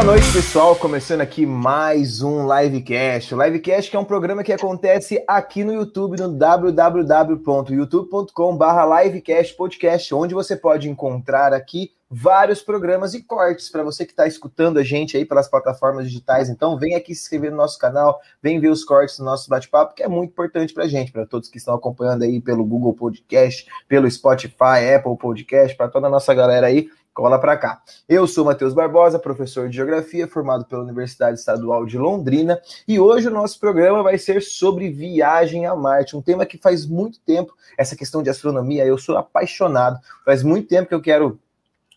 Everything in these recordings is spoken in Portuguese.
Boa noite, pessoal. Começando aqui mais um Livecast. O Livecast é um programa que acontece aqui no YouTube, no www.youtube.com.br Livecast Podcast, onde você pode encontrar aqui vários programas e cortes para você que está escutando a gente aí pelas plataformas digitais. Então, vem aqui se inscrever no nosso canal, vem ver os cortes do nosso bate-papo, que é muito importante para a gente, para todos que estão acompanhando aí pelo Google Podcast, pelo Spotify, Apple Podcast, para toda a nossa galera aí cola para cá. Eu sou Matheus Barbosa, professor de Geografia, formado pela Universidade Estadual de Londrina, e hoje o nosso programa vai ser sobre viagem a Marte, um tema que faz muito tempo, essa questão de astronomia, eu sou apaixonado, faz muito tempo que eu quero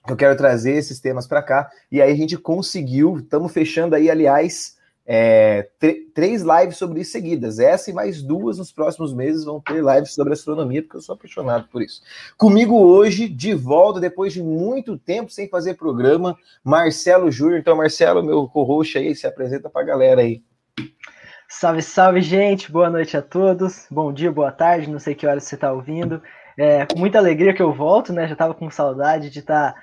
eu quero trazer esses temas para cá, e aí a gente conseguiu, estamos fechando aí, aliás, é, três lives sobre isso seguidas. Essa e mais duas nos próximos meses vão ter lives sobre astronomia, porque eu sou apaixonado por isso. Comigo hoje, de volta, depois de muito tempo sem fazer programa, Marcelo Júnior. Então, Marcelo, meu co-host aí, se apresenta para a galera aí. Salve, salve, gente. Boa noite a todos. Bom dia, boa tarde. Não sei que horas você está ouvindo. É, com muita alegria que eu volto, né? Já estava com saudade de estar tá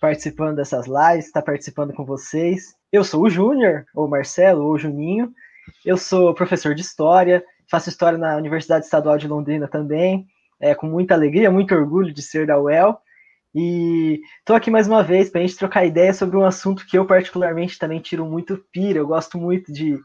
participando dessas lives, estar tá participando com vocês. Eu sou o Júnior, ou Marcelo, ou Juninho. Eu sou professor de História, faço História na Universidade Estadual de Londrina também, é, com muita alegria, muito orgulho de ser da UEL. E estou aqui mais uma vez para a gente trocar ideia sobre um assunto que eu particularmente também tiro muito pira. Eu gosto muito de,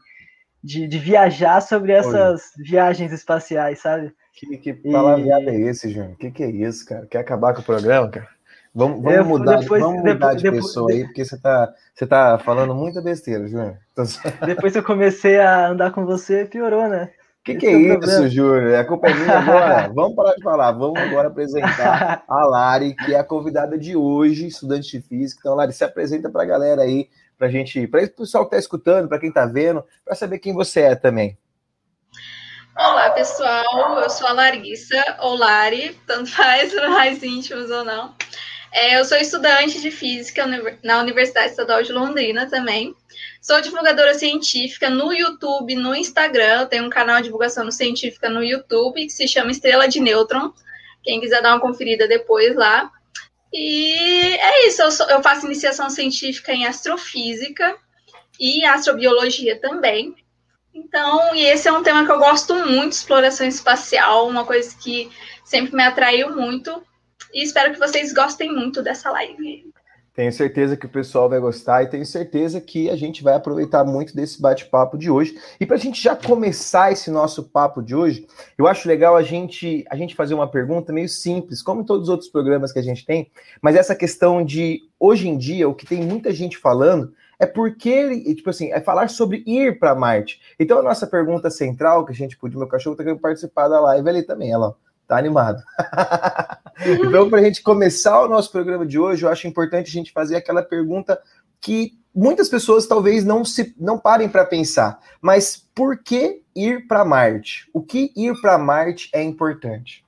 de, de viajar sobre essas Oi. viagens espaciais, sabe? Que, que palavreado e... é esse, Júnior? O que, que é isso, cara? Quer acabar com o programa, cara? Vamos, vamos mudar, depois, vamos mudar depois, de depois, pessoa depois, aí, porque você tá, você tá falando muita besteira, Júnior. Depois que eu comecei a andar com você, piorou, né? O que, que é, é isso, Júnior? A culpa é minha agora. vamos parar de falar. Vamos agora apresentar a Lari, que é a convidada de hoje, estudante de física. Então, Lari, se apresenta para a galera aí, para gente, para o pessoal que está escutando, para quem está vendo, para saber quem você é também. Olá, pessoal. Eu sou a Larissa, ou Lari, tanto faz, mais íntimos ou não. É, eu sou estudante de física na Universidade Estadual de Londrina também. Sou divulgadora científica no YouTube, no Instagram. Eu tenho um canal de divulgação científica no YouTube que se chama Estrela de Nêutron. Quem quiser dar uma conferida depois lá. E é isso. Eu, sou, eu faço iniciação científica em astrofísica e astrobiologia também. Então, e esse é um tema que eu gosto muito, exploração espacial, uma coisa que sempre me atraiu muito. E espero que vocês gostem muito dessa live. Tenho certeza que o pessoal vai gostar e tenho certeza que a gente vai aproveitar muito desse bate-papo de hoje. E para a gente já começar esse nosso papo de hoje, eu acho legal a gente, a gente fazer uma pergunta meio simples, como em todos os outros programas que a gente tem, mas essa questão de, hoje em dia, o que tem muita gente falando é porque, tipo assim, é falar sobre ir para Marte. Então a nossa pergunta central, que a gente pôde, meu cachorro está querendo participar da live ali também, ela, Tá animado. então, para a gente começar o nosso programa de hoje, eu acho importante a gente fazer aquela pergunta que muitas pessoas talvez não se não parem para pensar. Mas por que ir para Marte? O que ir para Marte é importante?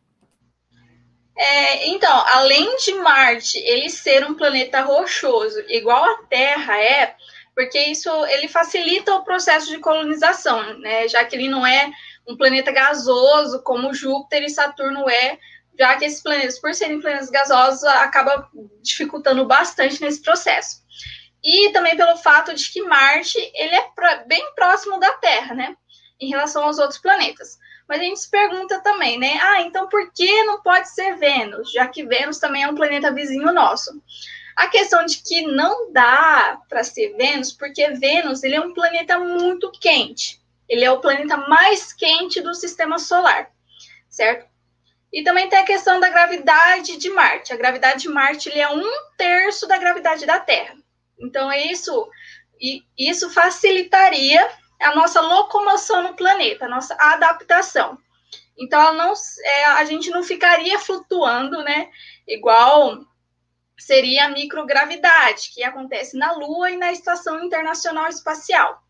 É, então, além de Marte ele ser um planeta rochoso, igual a Terra é, porque isso ele facilita o processo de colonização, né? Já que ele não é um planeta gasoso como Júpiter e Saturno é, já que esses planetas, por serem planetas gasosos, acaba dificultando bastante nesse processo. E também pelo fato de que Marte ele é bem próximo da Terra, né? Em relação aos outros planetas. Mas a gente se pergunta também, né? Ah, então por que não pode ser Vênus? Já que Vênus também é um planeta vizinho nosso. A questão de que não dá para ser Vênus, porque Vênus ele é um planeta muito quente. Ele é o planeta mais quente do sistema solar, certo? E também tem a questão da gravidade de Marte. A gravidade de Marte ele é um terço da gravidade da Terra. Então, isso, isso facilitaria a nossa locomoção no planeta, a nossa adaptação. Então, não, é, a gente não ficaria flutuando, né? Igual seria a microgravidade, que acontece na Lua e na Estação Internacional Espacial.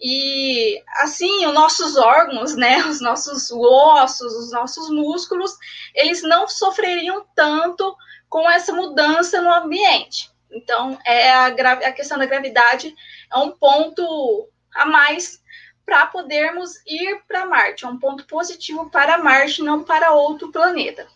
E assim, os nossos órgãos, né, os nossos ossos, os nossos músculos, eles não sofreriam tanto com essa mudança no ambiente. Então, é a, a questão da gravidade é um ponto a mais para podermos ir para Marte, é um ponto positivo para Marte, não para outro planeta.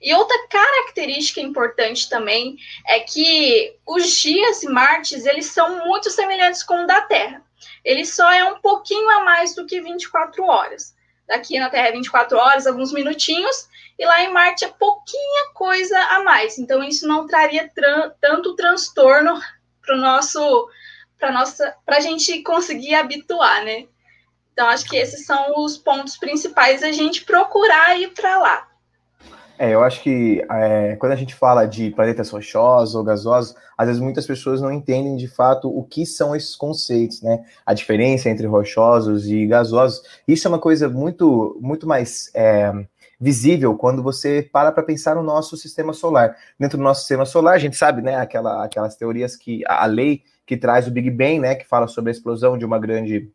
E outra característica importante também é que os dias de Marte eles são muito semelhantes com o da Terra. Ele só é um pouquinho a mais do que 24 horas. Daqui na Terra é 24 horas, alguns minutinhos, e lá em Marte é pouquinha coisa a mais. Então isso não traria tran tanto transtorno para nosso para nossa para a gente conseguir habituar, né? Então acho que esses são os pontos principais a gente procurar ir para lá. É, eu acho que é, quando a gente fala de planetas rochosos ou gasosos, às vezes muitas pessoas não entendem de fato o que são esses conceitos, né? A diferença entre rochosos e gasosos. Isso é uma coisa muito, muito mais é, visível quando você para para pensar no nosso sistema solar. Dentro do nosso sistema solar, a gente sabe, né, aquela, aquelas teorias que a lei que traz o Big Bang, né, que fala sobre a explosão de uma grande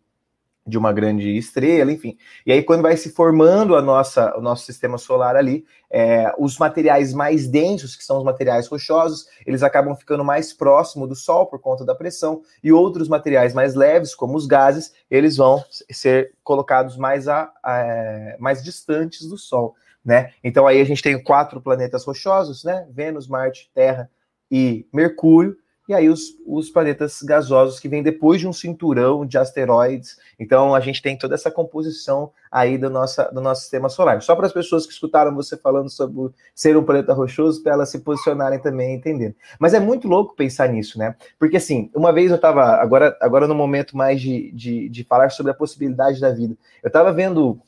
de uma grande estrela, enfim. E aí, quando vai se formando a nossa, o nosso sistema solar ali, é, os materiais mais densos, que são os materiais rochosos, eles acabam ficando mais próximo do Sol por conta da pressão, e outros materiais mais leves, como os gases, eles vão ser colocados mais, a, a mais distantes do Sol. Né? Então aí a gente tem quatro planetas rochosos, né? Vênus, Marte, Terra e Mercúrio, e aí os, os planetas gasosos que vêm depois de um cinturão de asteroides. Então a gente tem toda essa composição aí do, nossa, do nosso sistema solar. Só para as pessoas que escutaram você falando sobre ser um planeta rochoso, para elas se posicionarem também entendendo. Mas é muito louco pensar nisso, né? Porque assim, uma vez eu estava, agora, agora no momento mais de, de, de falar sobre a possibilidade da vida, eu estava vendo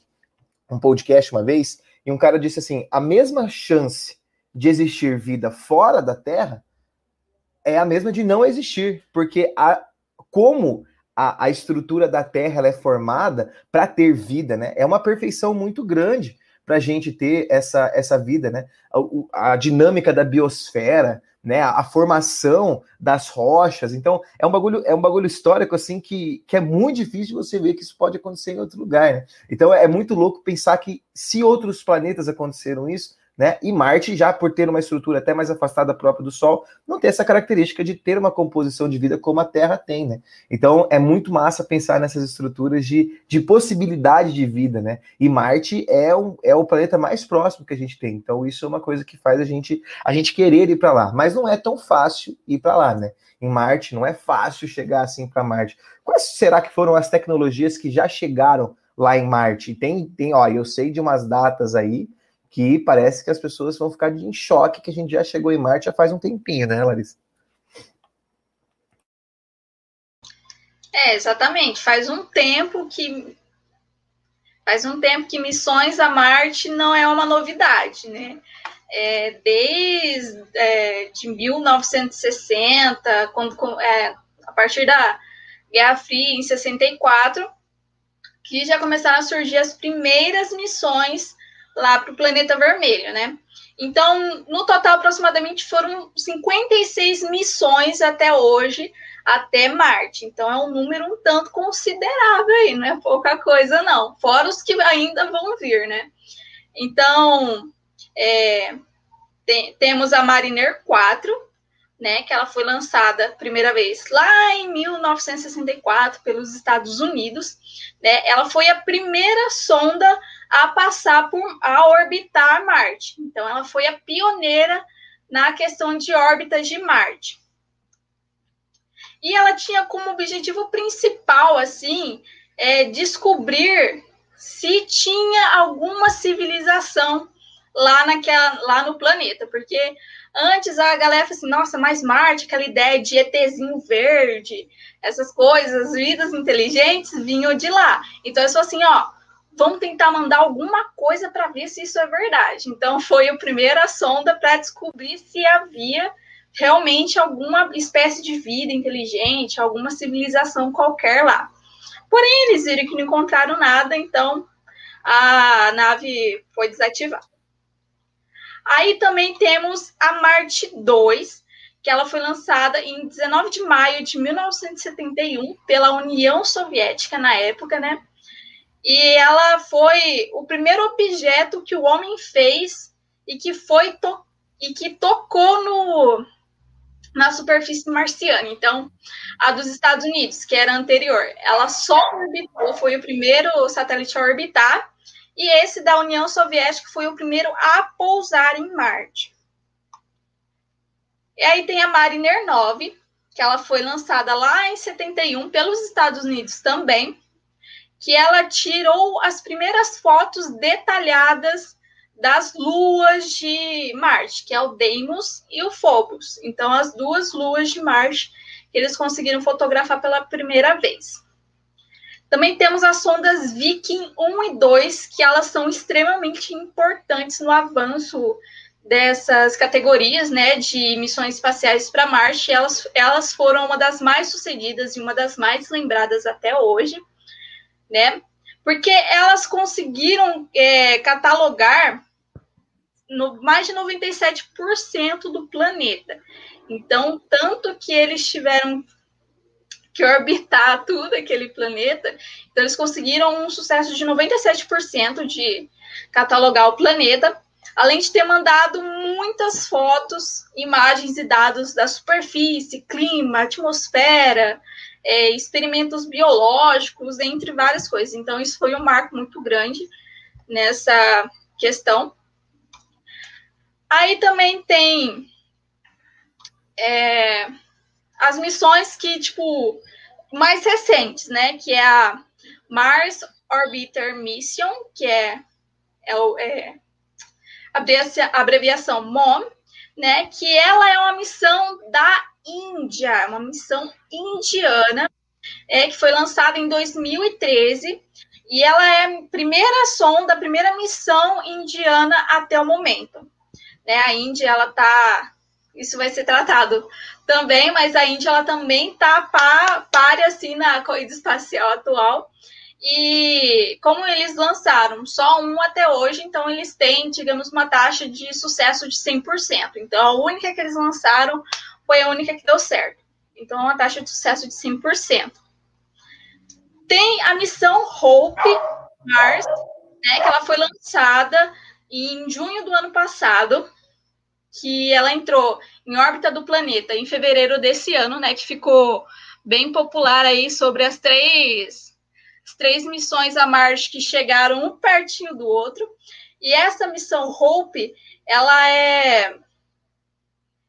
um podcast uma vez, e um cara disse assim: a mesma chance de existir vida fora da Terra é a mesma de não existir, porque a, como a, a estrutura da Terra é formada para ter vida, né? É uma perfeição muito grande para a gente ter essa, essa vida, né? A, a, dinâmica da biosfera, né? A, a, formação das rochas. Então, é um bagulho, é um bagulho histórico assim que, que é muito difícil você ver que isso pode acontecer em outro lugar, né? Então é muito louco pensar que se outros planetas aconteceram isso, né? E Marte, já por ter uma estrutura até mais afastada própria do Sol, não tem essa característica de ter uma composição de vida como a Terra tem, né? Então é muito massa pensar nessas estruturas de, de possibilidade de vida, né? E Marte é, um, é o planeta mais próximo que a gente tem. Então isso é uma coisa que faz a gente a gente querer ir para lá, mas não é tão fácil ir para lá, né? Em Marte não é fácil chegar assim para Marte. Quais será que foram as tecnologias que já chegaram lá em Marte? Tem, tem, ó, eu sei de umas datas aí que parece que as pessoas vão ficar em choque que a gente já chegou em Marte já faz um tempinho, né, Larissa? É, exatamente. Faz um tempo que faz um tempo que missões a Marte não é uma novidade, né? É, desde é, de 1960, quando é, a partir da Guerra Fria em 64, que já começaram a surgir as primeiras missões lá para o planeta vermelho, né? Então, no total, aproximadamente foram 56 missões até hoje, até Marte. Então, é um número um tanto considerável aí, não é pouca coisa, não. Fora os que ainda vão vir, né? Então, é, tem, temos a Mariner 4, né, que ela foi lançada primeira vez lá em 1964 pelos Estados Unidos, né? Ela foi a primeira sonda a passar por a orbitar Marte. Então ela foi a pioneira na questão de órbitas de Marte. E ela tinha como objetivo principal assim, é, descobrir se tinha alguma civilização lá naquela lá no planeta, porque Antes a galera falou assim, nossa, mais Marte, aquela ideia de ETzinho verde, essas coisas, vidas inteligentes vinham de lá. Então eu sou assim, ó, vamos tentar mandar alguma coisa para ver se isso é verdade. Então foi a primeira sonda para descobrir se havia realmente alguma espécie de vida inteligente, alguma civilização qualquer lá. Porém, eles viram que não encontraram nada, então a nave foi desativada. Aí também temos a Marte 2, que ela foi lançada em 19 de maio de 1971 pela União Soviética na época, né? E ela foi o primeiro objeto que o homem fez e que foi e que tocou no na superfície marciana. Então, a dos Estados Unidos, que era anterior, ela só orbitou, foi o primeiro satélite a orbitar e esse da União Soviética foi o primeiro a pousar em Marte. E aí tem a Mariner 9, que ela foi lançada lá em 71 pelos Estados Unidos também, que ela tirou as primeiras fotos detalhadas das luas de Marte, que é o Deimos e o Phobos. Então, as duas luas de Marte eles conseguiram fotografar pela primeira vez. Também temos as sondas Viking 1 e 2, que elas são extremamente importantes no avanço dessas categorias, né, de missões espaciais para Marte. Elas, elas foram uma das mais sucedidas e uma das mais lembradas até hoje, né, porque elas conseguiram é, catalogar no, mais de 97% do planeta. Então, tanto que eles tiveram que orbitar tudo aquele planeta, então eles conseguiram um sucesso de 97% de catalogar o planeta, além de ter mandado muitas fotos, imagens e dados da superfície, clima, atmosfera, é, experimentos biológicos, entre várias coisas. Então, isso foi um marco muito grande nessa questão. Aí também tem é, as missões que, tipo, mais recentes, né? Que é a Mars Orbiter Mission, que é, é, é a abreviação MOM, né? Que ela é uma missão da Índia, é uma missão indiana, é, que foi lançada em 2013 e ela é a primeira sonda, a primeira missão indiana até o momento. Né, a Índia, ela tá isso vai ser tratado também, mas a Índia ela também está pare assim na corrida espacial atual. E como eles lançaram só um até hoje, então eles têm, digamos, uma taxa de sucesso de 100%. Então a única que eles lançaram foi a única que deu certo. Então é uma taxa de sucesso de 100%. Tem a missão Hope Mars, né, que ela foi lançada em junho do ano passado que ela entrou em órbita do planeta em fevereiro desse ano, né? Que ficou bem popular aí sobre as três, as três missões a Marte que chegaram um pertinho do outro. E essa missão Hope, ela é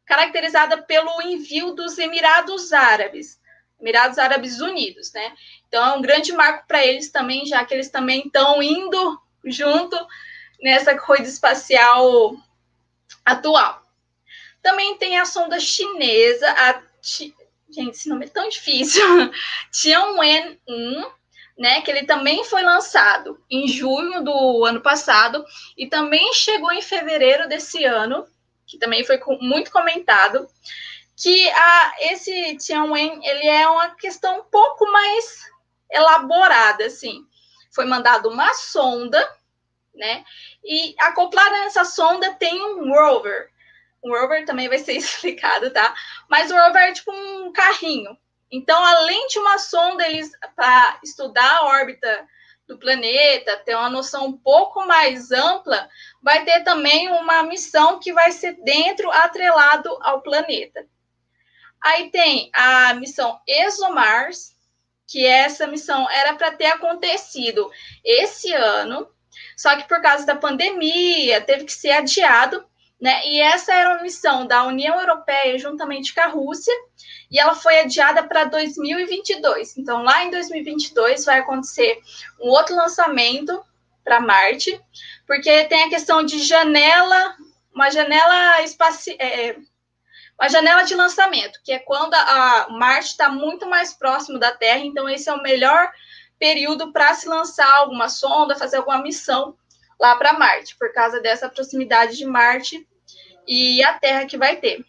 caracterizada pelo envio dos Emirados Árabes, Emirados Árabes Unidos, né? Então é um grande marco para eles também, já que eles também estão indo junto nessa corrida espacial atual. Também tem a sonda chinesa, a gente, esse nome é tão difícil, Tianwen-1, né, que ele também foi lançado em junho do ano passado e também chegou em fevereiro desse ano, que também foi muito comentado, que a, esse Tianwen, ele é uma questão um pouco mais elaborada, assim. Foi mandado uma sonda, né? E acoplada nessa sonda tem um rover. O rover também vai ser explicado, tá? Mas o rover é tipo um carrinho. Então, além de uma sonda, eles para estudar a órbita do planeta, ter uma noção um pouco mais ampla, vai ter também uma missão que vai ser dentro atrelado ao planeta. Aí tem a missão ExoMars, que essa missão era para ter acontecido esse ano, só que por causa da pandemia, teve que ser adiado, né? E essa era uma missão da União Europeia juntamente com a Rússia, e ela foi adiada para 2022. Então, lá em 2022 vai acontecer um outro lançamento para Marte, porque tem a questão de janela, uma janela espacial. É, uma janela de lançamento, que é quando a Marte está muito mais próximo da Terra, então esse é o melhor período para se lançar alguma sonda, fazer alguma missão lá para Marte, por causa dessa proximidade de Marte e a Terra que vai ter.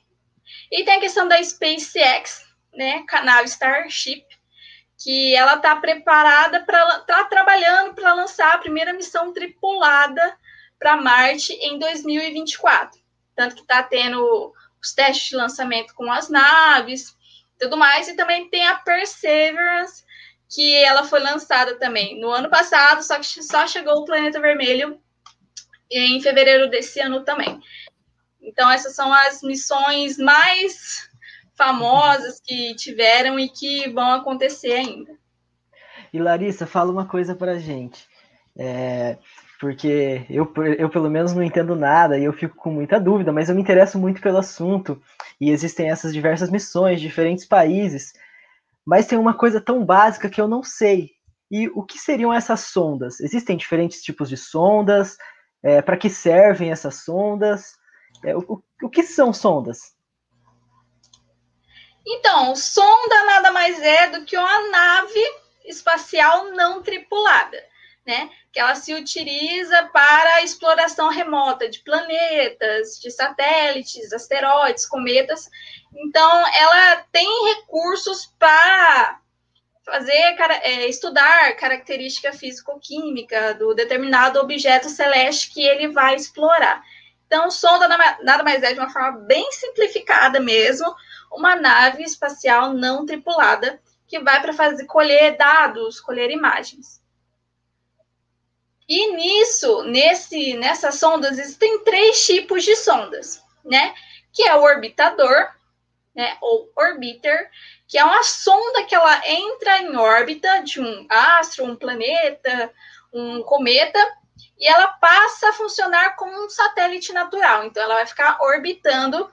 E tem a questão da SpaceX, né, canal Starship, que ela está preparada para tá trabalhando para lançar a primeira missão tripulada para Marte em 2024. Tanto que está tendo os testes de lançamento com as naves, tudo mais, e também tem a Perseverance, que ela foi lançada também no ano passado, só que só chegou o Planeta Vermelho em fevereiro desse ano também. Então, essas são as missões mais famosas que tiveram e que vão acontecer ainda. E Larissa, fala uma coisa para gente. É, porque eu, eu pelo menos não entendo nada e eu fico com muita dúvida, mas eu me interesso muito pelo assunto e existem essas diversas missões, diferentes países, mas tem uma coisa tão básica que eu não sei. E o que seriam essas sondas? Existem diferentes tipos de sondas? É, Para que servem essas sondas? É, o, o que são sondas? Então, sonda nada mais é do que uma nave espacial não tripulada né? Que ela se utiliza para a exploração remota de planetas, de satélites, asteroides, cometas. Então, ela tem recursos para fazer é, estudar característica físico-química do determinado objeto celeste que ele vai explorar. Então, sonda nada mais é de uma forma bem simplificada mesmo, uma nave espacial não tripulada que vai para fazer colher dados, colher imagens. E nisso, nesse, nessas sondas, existem três tipos de sondas, né? Que é o orbitador, né? Ou orbiter, que é uma sonda que ela entra em órbita de um astro, um planeta, um cometa, e ela passa a funcionar como um satélite natural. Então, ela vai ficar orbitando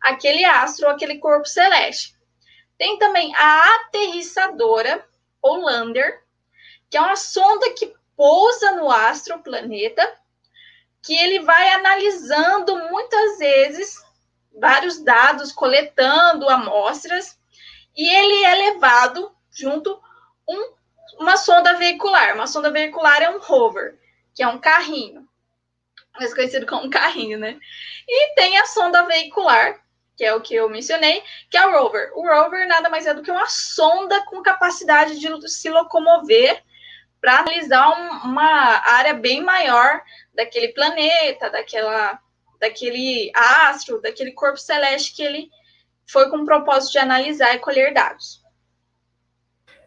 aquele astro, aquele corpo celeste. Tem também a aterrissadora, ou lander, que é uma sonda que pousa no astro, planeta, que ele vai analisando muitas vezes vários dados, coletando amostras, e ele é levado junto um, uma sonda veicular. Uma sonda veicular é um rover, que é um carrinho, mais conhecido como um carrinho, né? E tem a sonda veicular, que é o que eu mencionei, que é o rover. O rover nada mais é do que uma sonda com capacidade de se locomover para analisar um, uma área bem maior daquele planeta, daquela, daquele astro, daquele corpo celeste que ele foi com o propósito de analisar e colher dados.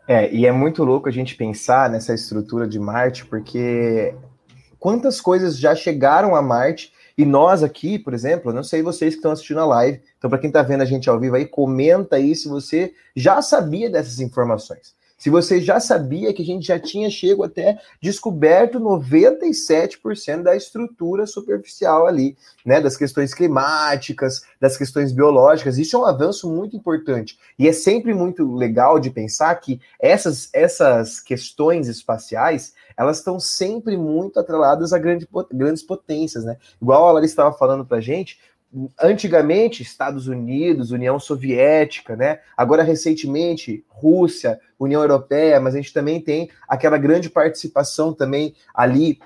É, e é muito louco a gente pensar nessa estrutura de Marte, porque quantas coisas já chegaram a Marte e nós aqui, por exemplo, não sei vocês que estão assistindo a live, então para quem está vendo a gente ao vivo aí, comenta aí se você já sabia dessas informações. Se você já sabia que a gente já tinha chego até descoberto 97% da estrutura superficial ali, né, das questões climáticas, das questões biológicas, isso é um avanço muito importante. E é sempre muito legal de pensar que essas, essas questões espaciais, elas estão sempre muito atreladas a grande, grandes potências, né? Igual a Larissa estava falando para a gente, antigamente Estados Unidos, União Soviética, né? Agora recentemente Rússia, União Europeia, mas a gente também tem aquela grande participação também ali,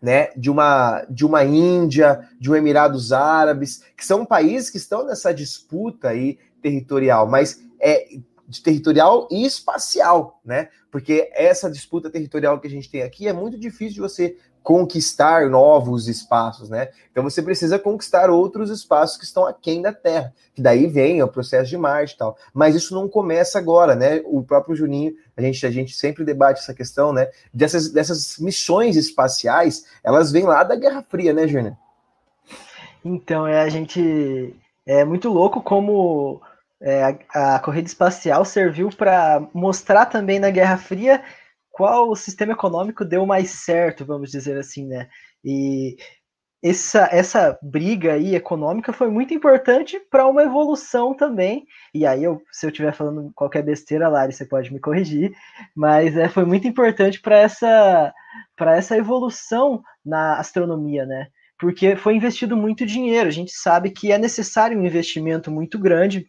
né, de uma de uma Índia, de um Emirados Árabes, que são países que estão nessa disputa aí territorial, mas é de territorial e espacial, né? Porque essa disputa territorial que a gente tem aqui é muito difícil de você conquistar novos espaços, né? Então você precisa conquistar outros espaços que estão aquém da Terra, que daí vem o processo de Marte e tal. Mas isso não começa agora, né? O próprio Juninho, a gente, a gente sempre debate essa questão, né? Dessas, dessas missões espaciais, elas vêm lá da Guerra Fria, né, Júnior? Então, é, a gente é muito louco como é, a, a corrida espacial serviu para mostrar também na Guerra Fria qual sistema econômico deu mais certo, vamos dizer assim, né? E essa, essa briga aí econômica foi muito importante para uma evolução também. E aí, eu, se eu estiver falando qualquer besteira, Lari, você pode me corrigir, mas é, foi muito importante para essa, essa evolução na astronomia, né? Porque foi investido muito dinheiro. A gente sabe que é necessário um investimento muito grande.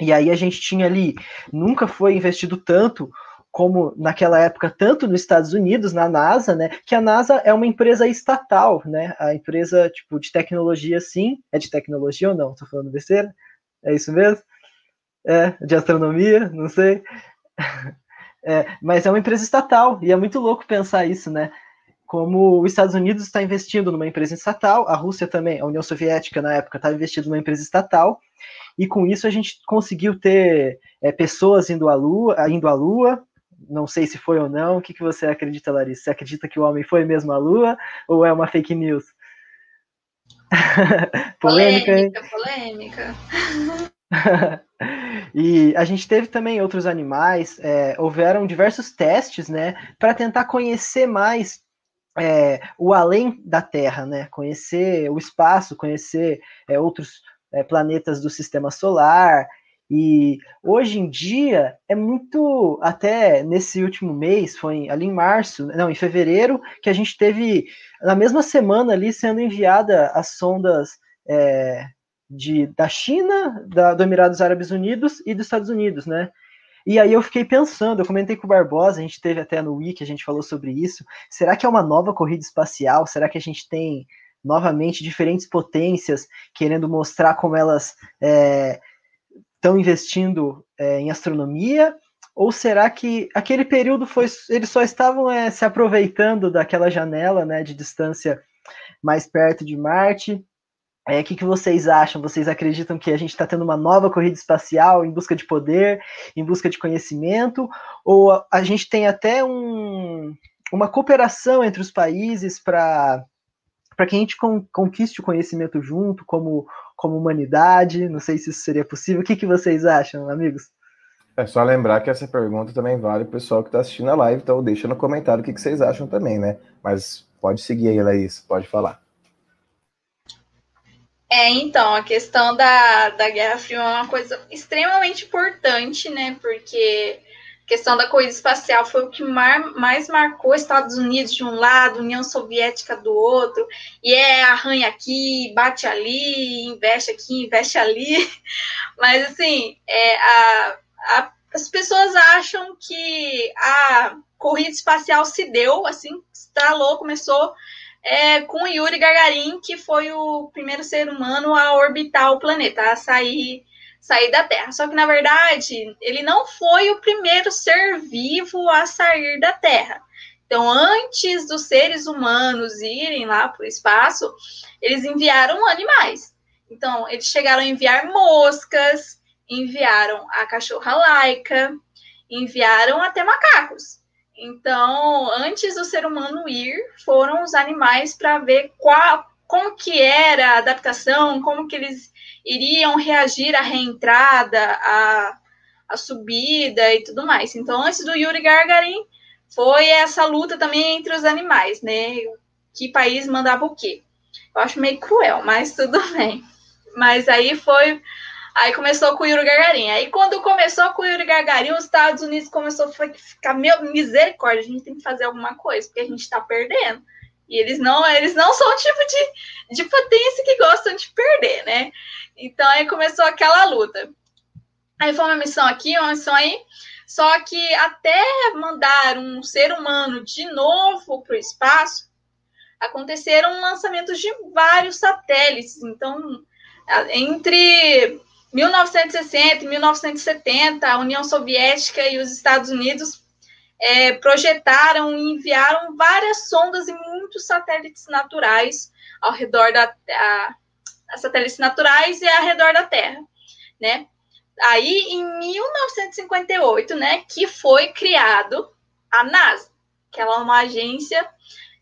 E aí a gente tinha ali, nunca foi investido tanto como naquela época, tanto nos Estados Unidos, na NASA, né, que a NASA é uma empresa estatal, né, a empresa, tipo, de tecnologia, sim, é de tecnologia ou não? Estou falando besteira? É isso mesmo? É, de astronomia, não sei. É, mas é uma empresa estatal, e é muito louco pensar isso, né, como os Estados Unidos está investindo numa empresa estatal, a Rússia também, a União Soviética na época estava investindo numa empresa estatal, e com isso a gente conseguiu ter é, pessoas indo à Lua, indo à Lua, não sei se foi ou não. O que, que você acredita, Larissa? Você acredita que o homem foi mesmo à Lua ou é uma fake news? polêmica, polêmica, polêmica. e a gente teve também outros animais, é, houveram diversos testes, né, para tentar conhecer mais é, o além da Terra, né? Conhecer o espaço, conhecer é, outros é, planetas do sistema solar. E hoje em dia é muito, até nesse último mês, foi ali em março, não, em fevereiro, que a gente teve, na mesma semana ali, sendo enviada as sondas é, de, da China, da, do Emirados Árabes Unidos e dos Estados Unidos, né? E aí eu fiquei pensando, eu comentei com o Barbosa, a gente teve até no Wiki, a gente falou sobre isso. Será que é uma nova corrida espacial? Será que a gente tem novamente diferentes potências querendo mostrar como elas estão investindo é, em astronomia? Ou será que aquele período foi eles só estavam é, se aproveitando daquela janela né, de distância mais perto de Marte o é, que, que vocês acham? Vocês acreditam que a gente está tendo uma nova corrida espacial em busca de poder, em busca de conhecimento? Ou a, a gente tem até um, uma cooperação entre os países para para que a gente con conquiste o conhecimento junto, como, como humanidade? Não sei se isso seria possível. O que, que vocês acham, amigos? É só lembrar que essa pergunta também vale para o pessoal que está assistindo a live, então deixa no comentário o que, que vocês acham também, né? Mas pode seguir aí, Laís, pode falar. É, então, a questão da, da Guerra Fria é uma coisa extremamente importante, né? Porque questão da corrida espacial foi o que mar, mais marcou Estados Unidos de um lado, União Soviética do outro, e é arranha aqui, bate ali, investe aqui, investe ali. Mas, assim, é, a, a, as pessoas acham que a corrida espacial se deu, assim, estralou, começou é, com Yuri Gagarin, que foi o primeiro ser humano a orbitar o planeta, a sair, sair da Terra. Só que, na verdade, ele não foi o primeiro ser vivo a sair da Terra. Então, antes dos seres humanos irem lá para o espaço, eles enviaram animais. Então, eles chegaram a enviar moscas, enviaram a cachorra laica, enviaram até macacos. Então, antes do ser humano ir, foram os animais para ver qual, como que era a adaptação, como que eles iriam reagir à reentrada, à, à subida e tudo mais. Então, antes do Yuri Gagarin, foi essa luta também entre os animais, né? Que país mandava o quê? Eu acho meio cruel, mas tudo bem. Mas aí foi Aí começou com o Yuri Gagarin. Aí quando começou com o Yuri Gagarin, os Estados Unidos começou a ficar, meu, misericórdia, a gente tem que fazer alguma coisa, porque a gente está perdendo. E eles não, eles não são o tipo de, de potência que gostam de perder, né? Então aí começou aquela luta. Aí foi uma missão aqui, uma missão aí. Só que até mandar um ser humano de novo para o espaço, aconteceram lançamentos de vários satélites. Então, entre 1960 e 1970, a União Soviética e os Estados Unidos é, projetaram e enviaram várias sondas e muitos satélites naturais ao redor da a, a satélites naturais e ao redor da Terra, né? Aí, em 1958, né, que foi criado a NASA, que é uma agência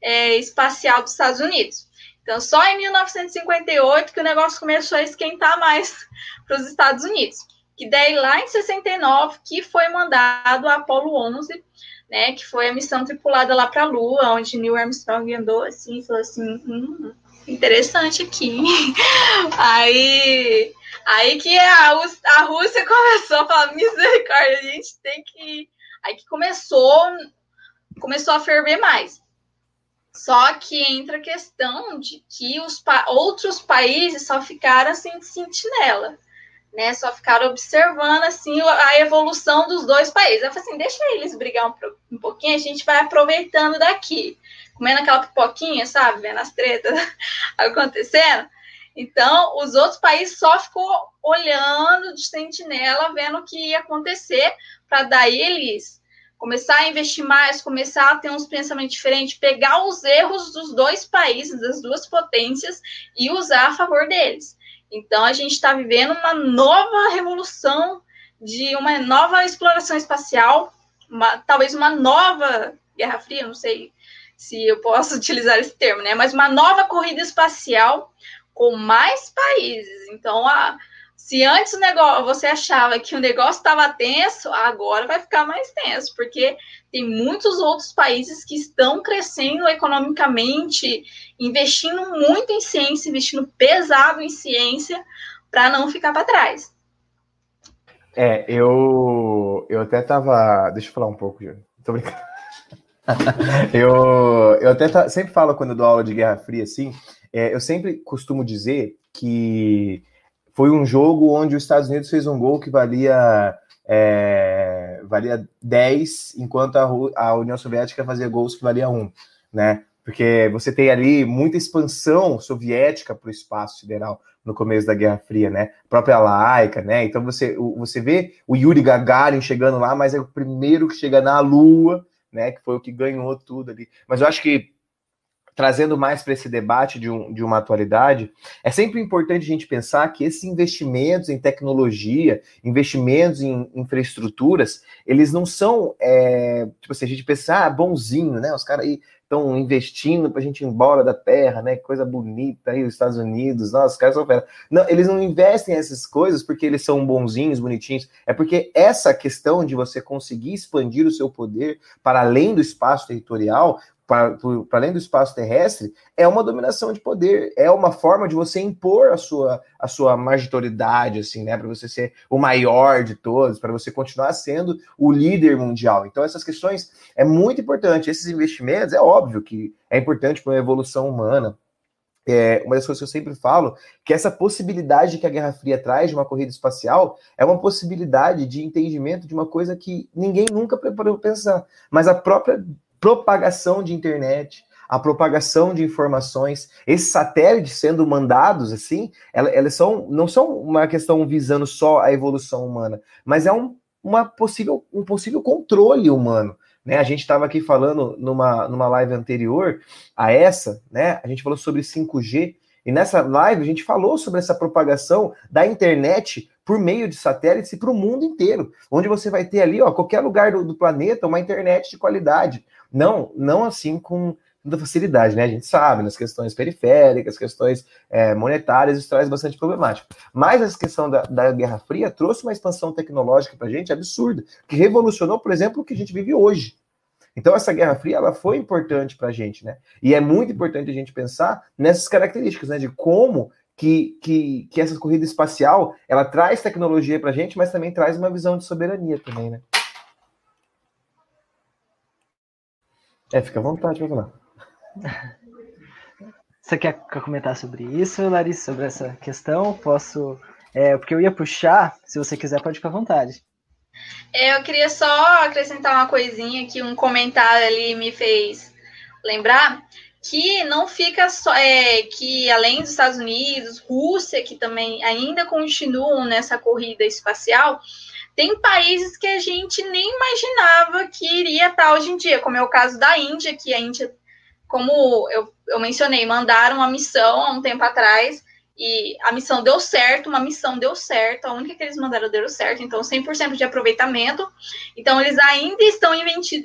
é, espacial dos Estados Unidos. Então, só em 1958 que o negócio começou a esquentar mais para os Estados Unidos. Que daí, lá em 69, que foi mandado a Apollo 11, né, que foi a missão tripulada lá para a Lua, onde Neil Armstrong andou assim e falou assim, hum, interessante aqui. aí, aí que a, a Rússia começou a falar, misericórdia, a gente tem que... Aí que começou, começou a ferver mais. Só que entra a questão de que os pa outros países só ficaram assim de sentinela, né? Só ficaram observando assim a evolução dos dois países. Eu falei assim, deixa eles brigar um, um pouquinho, a gente vai aproveitando daqui, comendo aquela pipoquinha, sabe, vendo as tretas acontecendo. Então, os outros países só ficou olhando de sentinela, vendo o que ia acontecer, para daí eles começar a investir mais, começar a ter uns pensamentos diferentes, pegar os erros dos dois países, das duas potências e usar a favor deles. Então a gente está vivendo uma nova revolução de uma nova exploração espacial, uma, talvez uma nova Guerra Fria, não sei se eu posso utilizar esse termo, né? Mas uma nova corrida espacial com mais países. Então a Se antes o negócio, você achava que o negócio estava tenso, agora vai ficar mais tenso, porque tem muitos outros países que estão crescendo economicamente, investindo muito em ciência, investindo pesado em ciência, para não ficar para trás. É, eu, eu até tava. Deixa eu falar um pouco, Júlio. Tô brincando. eu, eu até sempre falo quando dou aula de Guerra Fria, assim, é, eu sempre costumo dizer que foi um jogo onde os Estados Unidos fez um gol que valia, é, valia 10, enquanto a, a, União Soviética fazia gols que valia 1, né? Porque você tem ali muita expansão soviética para o espaço sideral no começo da Guerra Fria, né? A própria Laika, né? Então você, você vê o Yuri Gagarin chegando lá, mas é o primeiro que chega na Lua, né? Que foi o que ganhou tudo ali. Mas eu acho que trazendo mais para esse debate de, um, de uma atualidade, é sempre importante a gente pensar que esses investimentos em tecnologia, investimentos em infraestruturas, eles não são, é, tipo assim, a gente pensa, ah, bonzinho, né? Os caras aí estão investindo para a gente ir embora da Terra, né? Coisa bonita aí, os Estados Unidos, nossa, os caras são fera. Não, eles não investem nessas coisas porque eles são bonzinhos, bonitinhos. É porque essa questão de você conseguir expandir o seu poder para além do espaço territorial para além do espaço terrestre, é uma dominação de poder, é uma forma de você impor a sua, a sua magistoridade, assim, né, para você ser o maior de todos, para você continuar sendo o líder mundial. Então, essas questões é muito importante. Esses investimentos, é óbvio que é importante para a evolução humana. É, uma das coisas que eu sempre falo, que essa possibilidade que a Guerra Fria traz de uma corrida espacial é uma possibilidade de entendimento de uma coisa que ninguém nunca preparou pensar. Mas a própria propagação de internet, a propagação de informações, esses satélites sendo mandados assim, elas, são não são uma questão visando só a evolução humana, mas é um, uma possível, um possível controle humano. Né, a gente estava aqui falando numa, numa live anterior a essa, né? A gente falou sobre 5G, e nessa live a gente falou sobre essa propagação da internet por meio de satélites e para o mundo inteiro, onde você vai ter ali, ó, qualquer lugar do, do planeta, uma internet de qualidade, não, não assim com muita facilidade, né? A gente sabe, nas questões periféricas, questões é, monetárias, isso traz bastante problemática. Mas essa questão da, da Guerra Fria trouxe uma expansão tecnológica para a gente absurda, que revolucionou, por exemplo, o que a gente vive hoje. Então, essa Guerra Fria ela foi importante para a gente, né? E é muito importante a gente pensar nessas características, né? De como que, que, que essa corrida espacial ela traz tecnologia para a gente, mas também traz uma visão de soberania também, né? É, fica à vontade para falar. Você quer, comentar sobre isso, Larissa, sobre essa questão? Posso. É, porque eu ia puxar, se você quiser, pode ficar à vontade. É, eu queria só acrescentar uma coisinha que um comentário ali me fez lembrar que não fica só é, que além dos Estados Unidos, Rússia, que também ainda continuam nessa corrida espacial, tem países que a gente nem imaginava que iria estar hoje em dia, como é o caso da Índia, que a Índia, como eu, eu mencionei, mandaram uma missão há um tempo atrás e a missão deu certo, uma missão deu certo, a única que eles mandaram deu certo, então 100% de aproveitamento. Então, eles ainda estão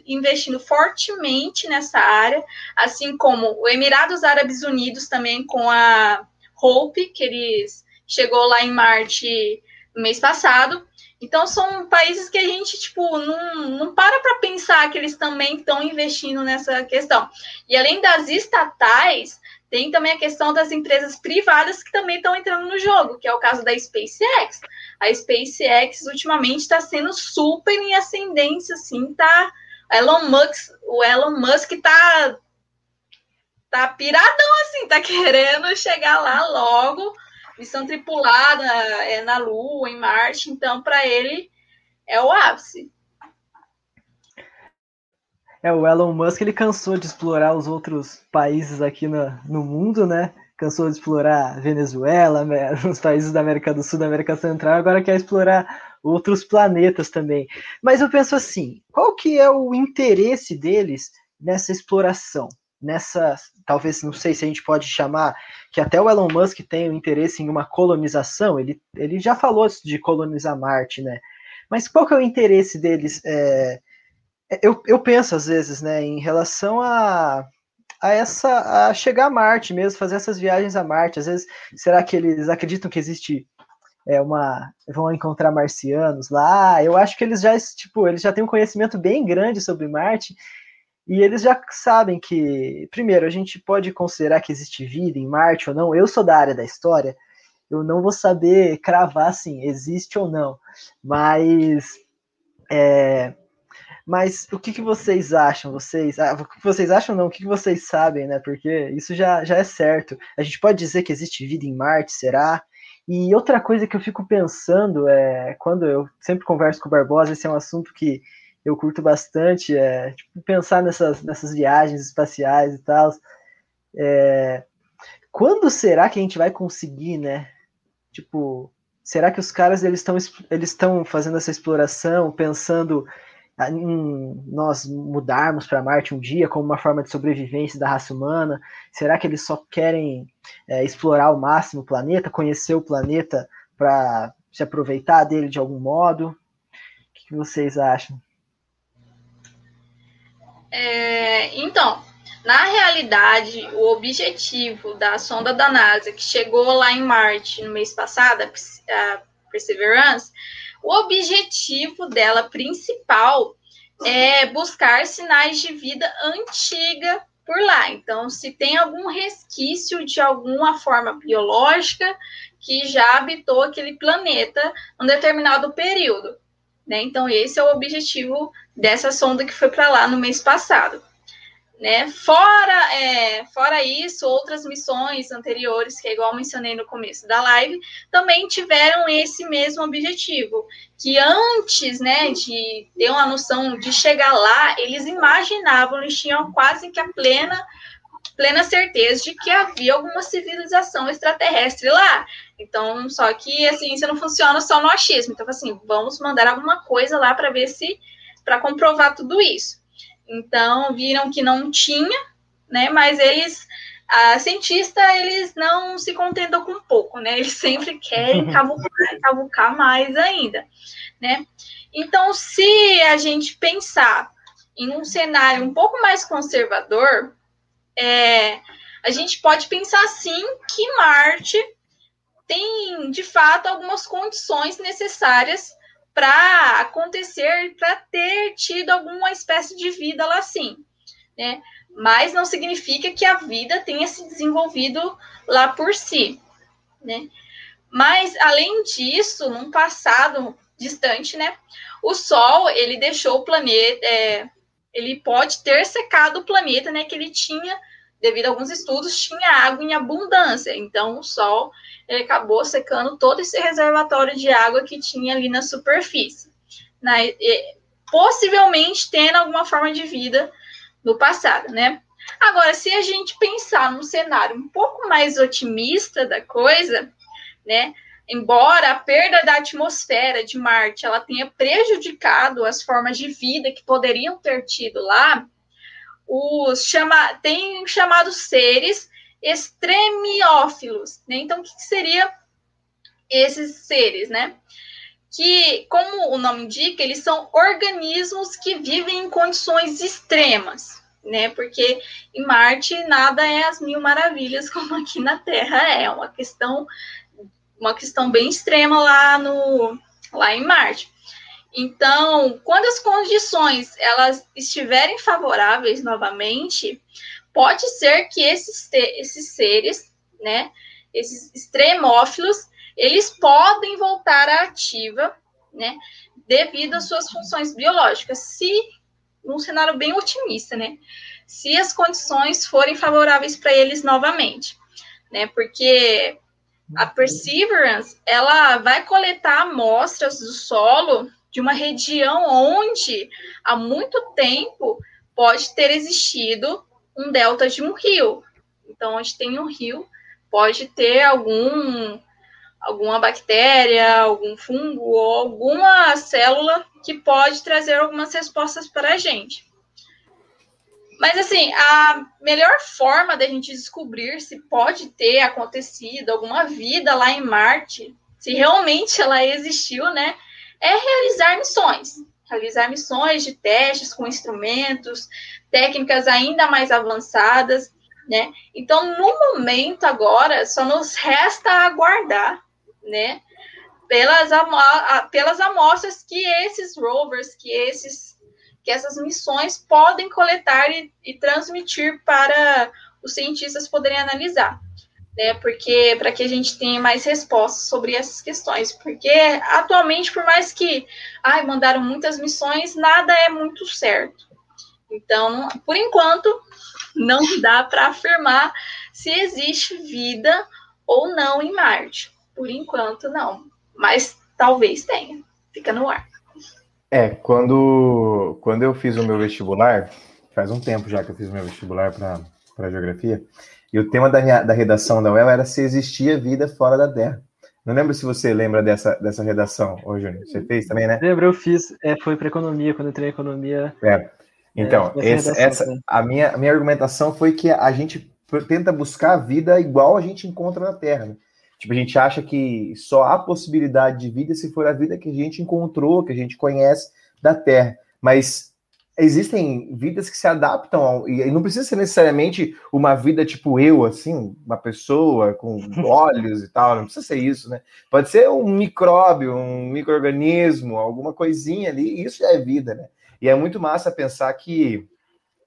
investindo fortemente nessa área, assim como o Emirados Árabes Unidos também com a Hope, que eles chegou lá em Marte no mês passado. Então, são países que a gente, tipo, não, não para para pensar que eles também estão investindo nessa questão. E além das estatais, tem também a questão das empresas privadas que também estão entrando no jogo, que é o caso da SpaceX. A SpaceX ultimamente está sendo super em ascendência, assim, tá? Elon Musk, o Elon Musk tá tá piradão assim, tá querendo chegar lá logo missão tripulada é, na Lua, em Marte, então para ele é o ápice. É, o Elon Musk ele cansou de explorar os outros países aqui no, no mundo, né? Cansou de explorar Venezuela, os países da América do Sul, da América Central, agora quer explorar outros planetas também. Mas eu penso assim, qual que é o interesse deles nessa exploração? Nessa, talvez, não sei se a gente pode chamar, que até o Elon Musk tem o interesse em uma colonização, ele, ele já falou de colonizar Marte, né? Mas qual que é o interesse deles? É, eu, eu penso às vezes, né, em relação a, a essa a chegar a Marte mesmo, fazer essas viagens a Marte. Às vezes, será que eles acreditam que existe é uma vão encontrar marcianos lá. Eu acho que eles já tipo eles já têm um conhecimento bem grande sobre Marte e eles já sabem que primeiro a gente pode considerar que existe vida em Marte ou não. Eu sou da área da história, eu não vou saber cravar assim existe ou não, mas é, mas o que, que vocês acham? Vocês, ah, o que vocês acham não? O que, que vocês sabem, né? Porque isso já, já é certo. A gente pode dizer que existe vida em Marte, será? E outra coisa que eu fico pensando é quando eu sempre converso com o Barbosa, esse é um assunto que eu curto bastante, é tipo, pensar nessas, nessas viagens espaciais e tal. É, quando será que a gente vai conseguir, né? Tipo, será que os caras eles estão eles estão fazendo essa exploração, pensando em nós mudarmos para Marte um dia como uma forma de sobrevivência da raça humana? Será que eles só querem é, explorar ao máximo o planeta, conhecer o planeta para se aproveitar dele de algum modo? O que vocês acham? É, então, na realidade, o objetivo da sonda da NASA que chegou lá em Marte no mês passado, a Perseverance, o objetivo dela principal é buscar sinais de vida antiga por lá. Então, se tem algum resquício de alguma forma biológica que já habitou aquele planeta um determinado período. Né? Então, esse é o objetivo dessa sonda que foi para lá no mês passado. Né? Fora, é, fora isso, outras missões anteriores, que é igual mencionei no começo da live, também tiveram esse mesmo objetivo, que antes né, de ter uma noção de chegar lá, eles imaginavam, eles tinham quase que a plena, plena certeza de que havia alguma civilização extraterrestre lá. Então, só que a ciência não funciona só no achismo. Então, assim, vamos mandar alguma coisa lá para ver se, para comprovar tudo isso. Então, viram que não tinha, né? Mas eles, a cientista, eles não se contentam com pouco, né? Eles sempre querem cavucar, cavucar mais ainda, né? Então, se a gente pensar em um cenário um pouco mais conservador, é, a gente pode pensar sim que Marte tem, de fato, algumas condições necessárias para acontecer, para ter tido alguma espécie de vida lá sim, né? Mas não significa que a vida tenha se desenvolvido lá por si, né? Mas além disso, num passado distante, né? O Sol ele deixou o planeta, é, ele pode ter secado o planeta, né? Que ele tinha, devido a alguns estudos, tinha água em abundância. Então o Sol ele acabou secando todo esse reservatório de água que tinha ali na superfície, né? E, possivelmente tendo alguma forma de vida no passado, né? Agora, se a gente pensar num cenário um pouco mais otimista da coisa, né? Embora a perda da atmosfera de Marte ela tenha prejudicado as formas de vida que poderiam ter tido lá, os chama tem chamados seres extremiófilos, né? Então, o que, que seria esses seres, né? Que, como o nome indica, eles são organismos que vivem em condições extremas, né? Porque em Marte nada é as mil maravilhas como aqui na Terra é, é uma questão uma questão bem extrema lá no lá em Marte. Então, quando as condições elas estiverem favoráveis novamente, pode ser que esses, esses seres, né, esses extremófilos, eles podem voltar à ativa, né, devido às suas funções biológicas, se num cenário bem otimista, né, se as condições forem favoráveis para eles novamente, né, porque a Perseverance, ela vai coletar amostras do solo de uma região onde há muito tempo pode ter existido um delta de um rio. Então, onde tem um rio, pode ter algum alguma bactéria, algum fungo ou alguma célula que pode trazer algumas respostas para a gente. Mas assim, a melhor forma da gente descobrir se pode ter acontecido alguma vida lá em Marte, se realmente ela existiu, né, é realizar missões realizar missões de testes com instrumentos, técnicas ainda mais avançadas, né? Então, no momento agora, só nos resta aguardar, né? pelas, pelas amostras que esses rovers, que esses que essas missões podem coletar e, e transmitir para os cientistas poderem analisar né? Porque para que a gente tenha mais respostas sobre essas questões, porque atualmente, por mais que ai, mandaram muitas missões, nada é muito certo. Então, por enquanto, não dá para afirmar se existe vida ou não em Marte. Por enquanto, não. Mas talvez tenha. Fica no ar. É, quando, quando eu fiz o meu vestibular, faz um tempo já que eu fiz o meu vestibular para geografia, e o tema da, da redação da UEL era se existia vida fora da Terra. Não lembro se você lembra dessa, dessa redação, ô Júnior. Você fez também, né? Lembro, eu fiz. É, foi para economia, quando entrei em economia. É. Então, é, esse, essa, a, minha, a minha argumentação foi que a gente tenta buscar a vida igual a gente encontra na Terra. Né? Tipo, a gente acha que só há possibilidade de vida se for a vida que a gente encontrou, que a gente conhece da Terra. Mas existem vidas que se adaptam ao, e não precisa ser necessariamente uma vida tipo eu, assim, uma pessoa com olhos e tal, não precisa ser isso, né? Pode ser um micróbio, um microorganismo, alguma coisinha ali, isso já é vida, né? E é muito massa pensar que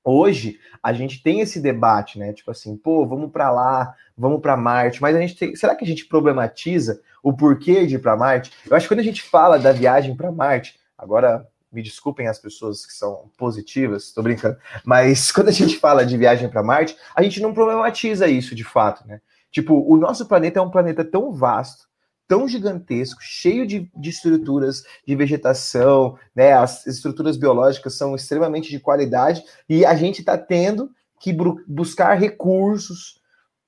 hoje a gente tem esse debate, né? Tipo assim, pô, vamos para lá, vamos para Marte, mas a gente tem, será que a gente problematiza o porquê de ir para Marte? Eu acho que quando a gente fala da viagem para Marte, agora me desculpem as pessoas que são positivas, estou brincando, mas quando a gente fala de viagem para Marte, a gente não problematiza isso de fato, né? Tipo, o nosso planeta é um planeta tão vasto, tão gigantesco, cheio de, de estruturas de vegetação, né? As estruturas biológicas são extremamente de qualidade e a gente está tendo que buscar recursos,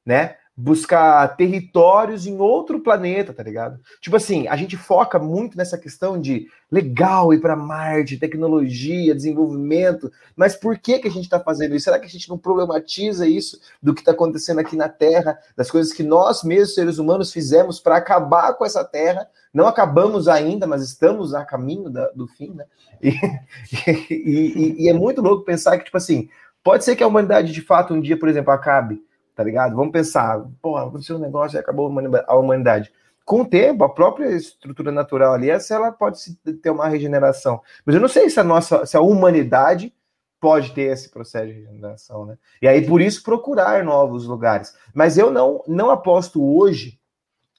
né? Buscar territórios em outro planeta, tá ligado? Tipo assim, a gente foca muito nessa questão de legal ir para Marte, tecnologia, desenvolvimento, mas por que que a gente está fazendo isso? Será que a gente não problematiza isso do que está acontecendo aqui na Terra, das coisas que nós mesmos seres humanos fizemos para acabar com essa Terra? Não acabamos ainda, mas estamos a caminho da, do fim, né? E, e, e, e é muito louco pensar que tipo assim, pode ser que a humanidade de fato um dia, por exemplo, acabe tá ligado? Vamos pensar, pô, aconteceu um negócio e acabou a humanidade. Com o tempo, a própria estrutura natural ali, essa ela pode ter uma regeneração. Mas eu não sei se a nossa, se a humanidade pode ter esse processo de regeneração, né? E aí por isso procurar novos lugares. Mas eu não não aposto hoje,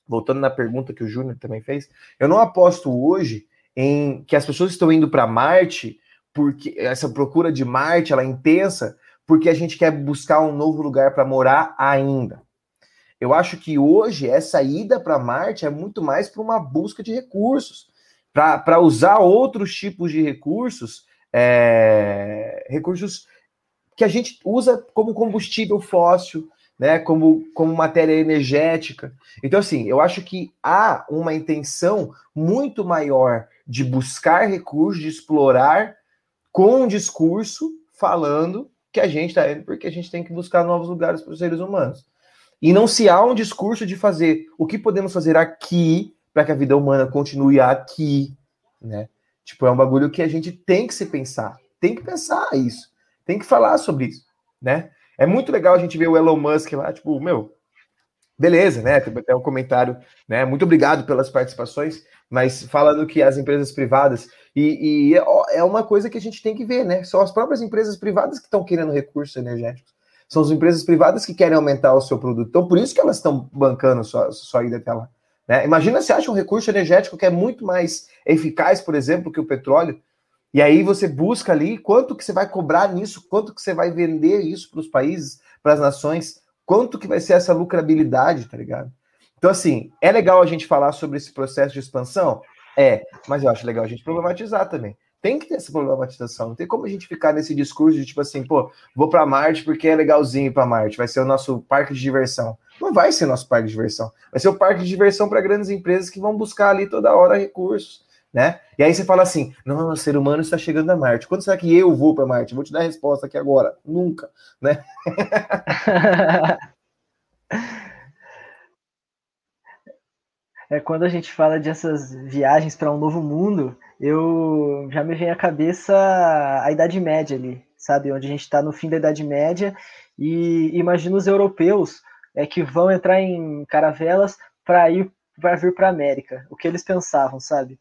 voltando na pergunta que o Júnior também fez, eu não aposto hoje em que as pessoas estão indo para Marte porque essa procura de Marte ela é intensa porque a gente quer buscar um novo lugar para morar ainda. Eu acho que hoje essa ida para Marte é muito mais para uma busca de recursos, para usar outros tipos de recursos, é, recursos que a gente usa como combustível fóssil, né, como, como matéria energética. Então, assim, eu acho que há uma intenção muito maior de buscar recursos, de explorar com um discurso falando que a gente está indo porque a gente tem que buscar novos lugares para os seres humanos. E não se há um discurso de fazer o que podemos fazer aqui para que a vida humana continue aqui, né? Tipo, é um bagulho que a gente tem que se pensar, tem que pensar isso, tem que falar sobre isso, né? É muito legal a gente ver o Elon Musk lá, tipo, meu, beleza, né? Tem até um comentário, né? Muito obrigado pelas participações, mas falando que as empresas privadas e, e, é, é uma coisa que a gente tem que ver, né? São as próprias empresas privadas que estão querendo recursos energéticos. São as empresas privadas que querem aumentar o seu produto. Então, por isso que elas estão bancando sua, sua ida até lá. Né? Imagina se acha um recurso energético que é muito mais eficaz, por exemplo, que o petróleo. E aí você busca ali quanto que você vai cobrar nisso, quanto que você vai vender isso para os países, para as nações, quanto que vai ser essa lucrabilidade, tá ligado? Então, assim, é legal a gente falar sobre esse processo de expansão? É, mas eu acho legal a gente problematizar também. Tem que ter essa problematização. Não tem como a gente ficar nesse discurso de tipo assim, pô, vou para Marte porque é legalzinho para Marte, vai ser o nosso parque de diversão. Não vai ser nosso parque de diversão. Vai ser o parque de diversão para grandes empresas que vão buscar ali toda hora recursos, né? E aí você fala assim: não, o ser humano está chegando a Marte. Quando será que eu vou para Marte? Vou te dar a resposta aqui agora. Nunca, né? é, quando a gente fala dessas viagens para um novo mundo, eu já me vem à cabeça a Idade Média ali, sabe? Onde a gente está no fim da Idade Média e imagina os europeus é, que vão entrar em caravelas para ir vai vir para América, o que eles pensavam, sabe?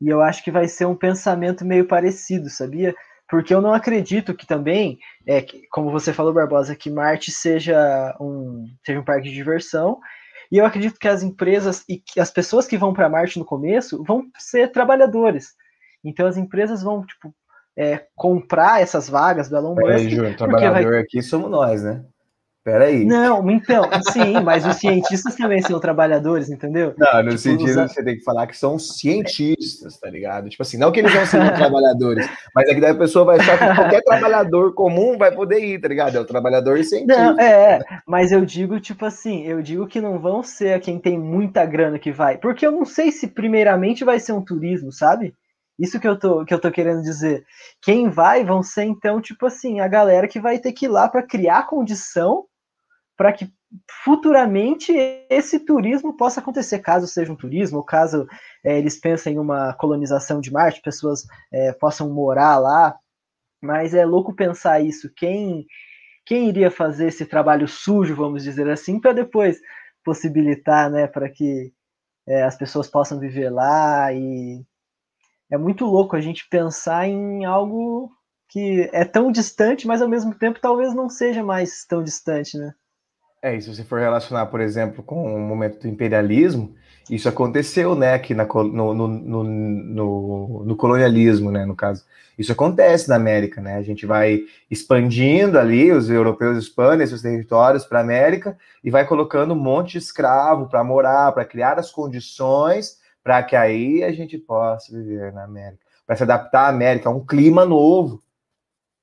E eu acho que vai ser um pensamento meio parecido, sabia? Porque eu não acredito que também, é, como você falou, Barbosa, que Marte seja um, seja um parque de diversão. E eu acredito que as empresas e as pessoas que vão para Marte no começo vão ser trabalhadores. Então as empresas vão tipo, é, comprar essas vagas do Elon Musk. Júnior, trabalhador vai... aqui somos nós, né? Peraí. Não, então, sim, mas os cientistas também são trabalhadores, entendeu? Não, no tipo, sentido você tem que falar que são cientistas, tá ligado? Tipo assim, não que eles vão ser trabalhadores, mas é que daí a pessoa vai achar que qualquer trabalhador comum vai poder ir, tá ligado? É o trabalhador cientista. Não, é, mas eu digo, tipo assim, eu digo que não vão ser quem tem muita grana que vai, porque eu não sei se primeiramente vai ser um turismo, sabe? Isso que eu tô, que eu tô querendo dizer. Quem vai vão ser, então, tipo assim, a galera que vai ter que ir lá para criar condição para que futuramente esse turismo possa acontecer, caso seja um turismo, ou caso é, eles pensem em uma colonização de Marte, pessoas é, possam morar lá. Mas é louco pensar isso. Quem, quem iria fazer esse trabalho sujo, vamos dizer assim, para depois possibilitar, né, para que é, as pessoas possam viver lá e é muito louco a gente pensar em algo que é tão distante, mas ao mesmo tempo talvez não seja mais tão distante, né? É, e se você for relacionar, por exemplo, com o momento do imperialismo, isso aconteceu, né, aqui na, no, no, no, no, colonialismo, né, no caso. Isso acontece na América, né? A gente vai expandindo ali, os europeus expandem seus territórios para a América e vai colocando um monte de escravo para morar, para criar as condições para que aí a gente possa viver na América, para se adaptar à América, a um clima novo,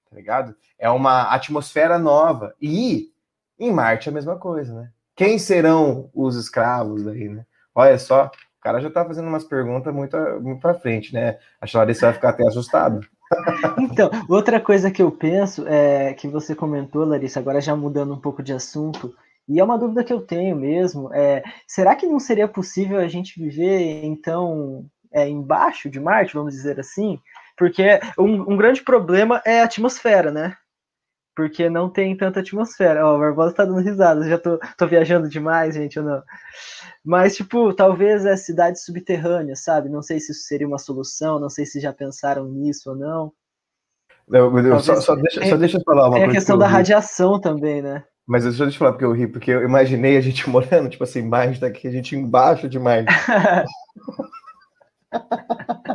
tá ligado? É uma atmosfera nova. E em Marte é a mesma coisa, né? Quem serão os escravos aí, né? Olha só, o cara já tá fazendo umas perguntas muito, muito pra frente, né? A Larissa vai ficar até assustado. Então, outra coisa que eu penso é que você comentou, Larissa, agora já mudando um pouco de assunto, e é uma dúvida que eu tenho mesmo. É, será que não seria possível a gente viver, então, é, embaixo de Marte, vamos dizer assim? Porque um, um, grande problema é a atmosfera, né? Porque não tem tanta atmosfera. Ó, oh, o Barbosa tá dando risada, já tô, tô viajando demais, gente, ou não. Mas, tipo, talvez é cidade subterrânea, sabe? Não sei se isso seria uma solução, não sei se já pensaram nisso ou não. não só, só, deixa, só deixa eu falar uma é coisa. É a questão da radiação também, né? Mas deixa eu te falar porque eu ri, porque eu imaginei a gente morando, tipo assim, embaixo daqui, a gente embaixo de Marte.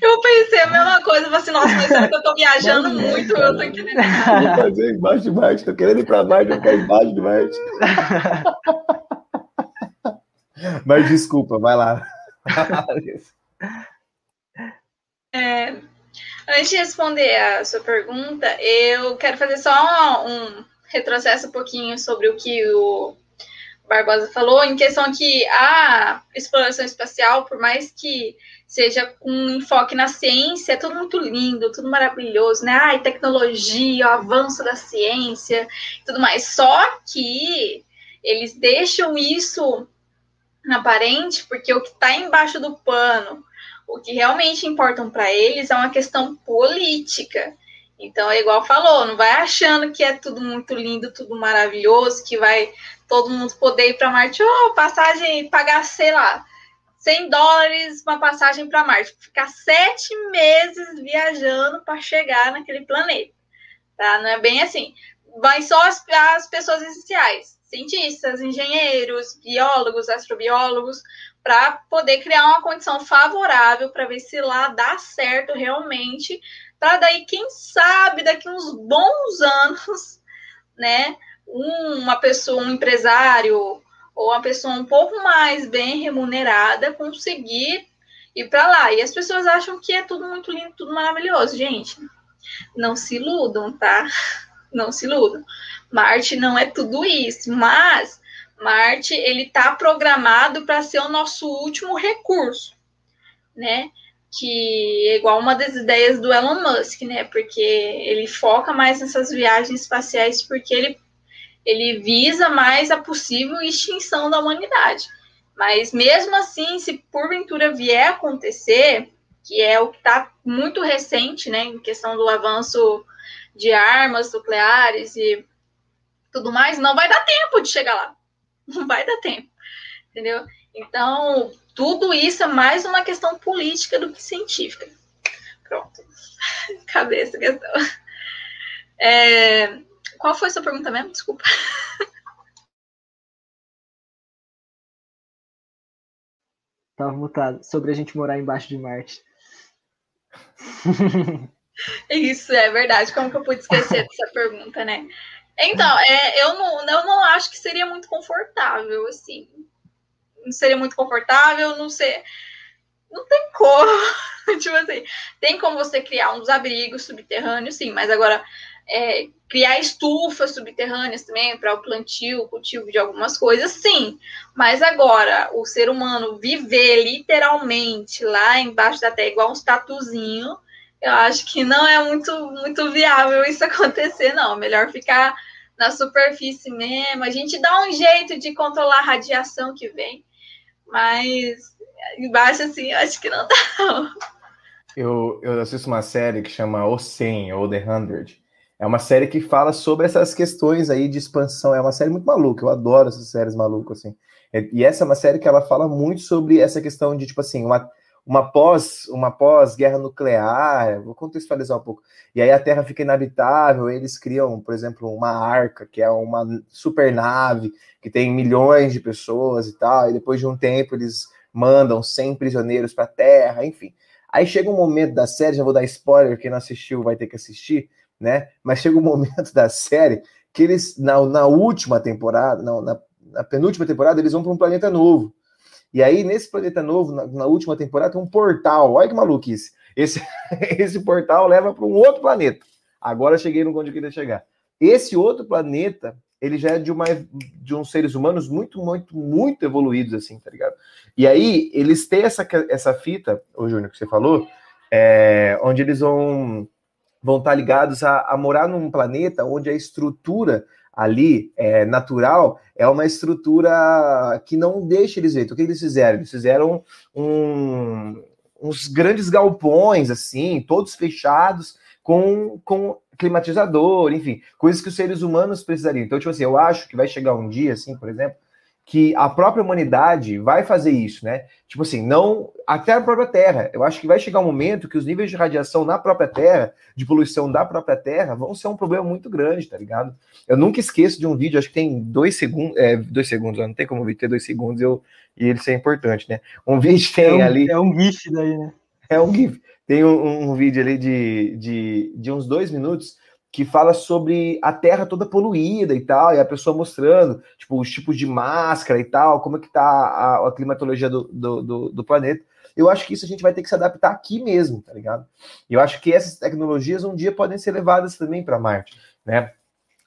eu pensei a mesma coisa, eu falei assim, nossa, mas será que eu tô viajando muito? Eu tô entendendo. Vou fazer embaixo de Marte, tô querendo ir pra Marte, eu ficar embaixo de Marte. mas desculpa, vai lá. é, antes de responder a sua pergunta, eu quero fazer só um retrocesso um pouquinho sobre o que o Barbosa falou, em questão que a exploração espacial, por mais que seja com enfoque na ciência, é tudo muito lindo, tudo maravilhoso, né? Ai, tecnologia, o avanço da ciência, tudo mais. Só que eles deixam isso aparente, porque o que está embaixo do pano, o que realmente importam para eles é uma questão política. Então, é igual falou, não vai achando que é tudo muito lindo, tudo maravilhoso, que vai todo mundo poder ir para Marte, oh, passagem, pagar, sei lá, 100 dólares uma passagem para Marte, ficar sete meses viajando para chegar naquele planeta, tá? Não é bem assim. Vai só as, as pessoas essenciais, cientistas, engenheiros, biólogos, astrobiólogos, para poder criar uma condição favorável para ver se lá dá certo realmente para daí, quem sabe, daqui uns bons anos, né, uma pessoa, um empresário ou uma pessoa um pouco mais bem remunerada conseguir ir para lá. E as pessoas acham que é tudo muito lindo, tudo maravilhoso. Gente, não se iludam, tá? Não se iludam. Marte não é tudo isso, mas Marte ele está programado para ser o nosso último recurso, né? que é igual uma das ideias do Elon Musk, né? Porque ele foca mais nessas viagens espaciais porque ele, ele visa mais a possível extinção da humanidade. Mas mesmo assim, se porventura vier a acontecer, que é o que está muito recente, né, em questão do avanço de armas nucleares e tudo mais, não vai dar tempo de chegar lá. Não vai dar tempo. entendeu? Então, tudo isso é mais uma questão política do que científica. Pronto. Cabeça questão. É... Qual foi a sua pergunta mesmo? Desculpa. Tava mutado. Sobre a gente morar embaixo de Marte. Isso, é verdade. Como que eu pude esquecer dessa pergunta, né? Então, é, eu, não, eu não acho que seria muito confortável, assim. Não seria muito confortável, não sei. Não tem como. tipo assim, tem como você criar uns abrigos subterrâneos, sim, mas agora é, criar estufas subterrâneas também para o plantio, o cultivo de algumas coisas, sim. Mas agora, o ser humano viver literalmente lá embaixo da terra, igual um tatuzinho, eu acho que não é muito, muito viável isso acontecer, não. Melhor ficar na superfície mesmo. A gente dá um jeito de controlar a radiação que vem, mas embaixo, assim, eu acho que não dá. Eu, eu assisto uma série que chama O 100, ou The 100. É uma série que fala sobre essas questões aí de expansão. É uma série muito maluca, eu adoro essas séries malucas, assim. E essa é uma série que ela fala muito sobre essa questão de, tipo assim, uma, uma pós uma pós guerra nuclear, vou contextualizar um pouco. E aí a Terra fica inabitável, eles criam, por exemplo, uma arca, que é uma super nave que tem milhões de pessoas e tal, e depois de um tempo eles mandam 100 prisioneiros para a Terra, enfim. Aí chega um momento da série, já vou dar spoiler, quem não assistiu vai ter que assistir, né? Mas chega um momento da série que eles, na, na última temporada, não, na, na penúltima temporada, eles vão para um planeta novo. E aí, nesse planeta novo, na, na, última temporada, tem um portal. Olha que maluquice. Esse, esse portal leva para um outro planeta. Agora cheguei no onde eu queria chegar. Esse outro planeta, ele já é de, uma, de uns seres humanos muito, muito, muito evoluídos, assim, tá ligado? E aí, eles têm essa, essa fita, o Júnior, que você falou, é, onde eles vão vão estar ligados a, a morar num planeta onde a estrutura ali é, natural é uma estrutura que não deixa eles ver. Então, o que eles fizeram? Eles fizeram um, uns grandes galpões, assim, todos fechados, com, com climatizador, enfim, coisas que os seres humanos precisariam. Então, tipo assim, eu acho que vai chegar um dia, assim, por exemplo, que a própria humanidade vai fazer isso, né? Tipo assim, não até a própria Terra. Eu acho que vai chegar um momento que os níveis de radiação na própria Terra, de poluição da própria Terra, vão ser um problema muito grande, tá ligado? Eu nunca esqueço de um vídeo, acho que tem dois segundos, é, dois segundos, não tem como ter dois segundos eu, e ele ser importante, né? Um vídeo tem é um, ali. É um GIF daí, né? É um GIF. Tem um, um vídeo ali de, de, de uns dois minutos que fala sobre a Terra toda poluída e tal, e a pessoa mostrando, tipo, os tipos de máscara e tal, como é que tá a, a climatologia do, do, do, do, planeta. Eu acho que isso a gente vai ter que se adaptar aqui mesmo, tá ligado? Eu acho que essas tecnologias um dia podem ser levadas também para Marte, né?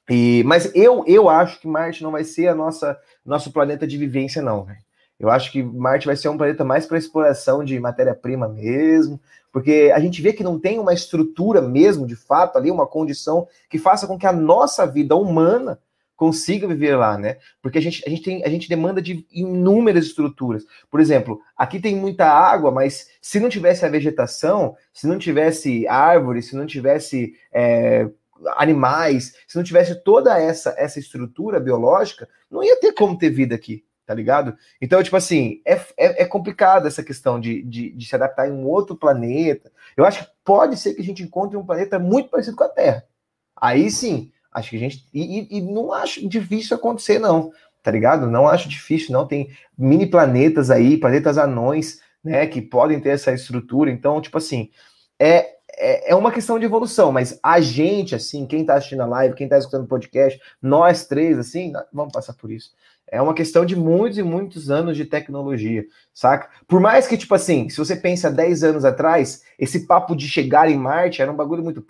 E, mas eu, eu acho que Marte não vai ser a nossa nosso planeta de vivência, não, velho. Eu acho que Marte vai ser um planeta mais para exploração de matéria-prima mesmo, porque a gente vê que não tem uma estrutura mesmo, de fato, ali, uma condição que faça com que a nossa vida humana consiga viver lá, né? Porque a gente, a gente, tem, a gente demanda de inúmeras estruturas. Por exemplo, aqui tem muita água, mas se não tivesse a vegetação, se não tivesse árvores, se não tivesse é, animais, se não tivesse toda essa, essa estrutura biológica, não ia ter como ter vida aqui tá ligado? Então, tipo assim, é, é, é complicado essa questão de, de, de, se adaptar em um outro planeta. Eu acho que pode ser que a gente encontre um planeta muito parecido com a Terra. Aí sim, acho que a gente. E, e não acho difícil acontecer, não, tá ligado? Não acho difícil, não. Tem mini planetas aí, planetas anões, né, que podem ter essa estrutura. Então, tipo assim, é, é, é uma questão de evolução, mas a gente, assim, quem tá assistindo a live, quem tá escutando o podcast, nós três, assim, vamos passar por isso. É uma questão de muitos e muitos anos de tecnologia, saca? Por mais que, tipo assim, se você pensa 10 anos atrás, esse papo de chegar em Marte era um bagulho muito.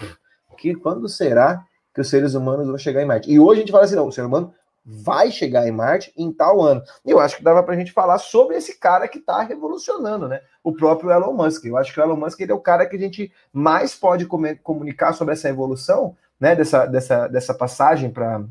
Que quando será que os seres humanos vão chegar em Marte? E hoje a gente fala assim: não, o ser humano vai chegar em Marte em tal ano. E eu acho que dava pra gente falar sobre esse cara que tá revolucionando, né? O próprio Elon Musk. Eu acho que o Elon Musk ele é o cara que a gente mais pode comunicar sobre essa evolução, né? Dessa, dessa, dessa passagem para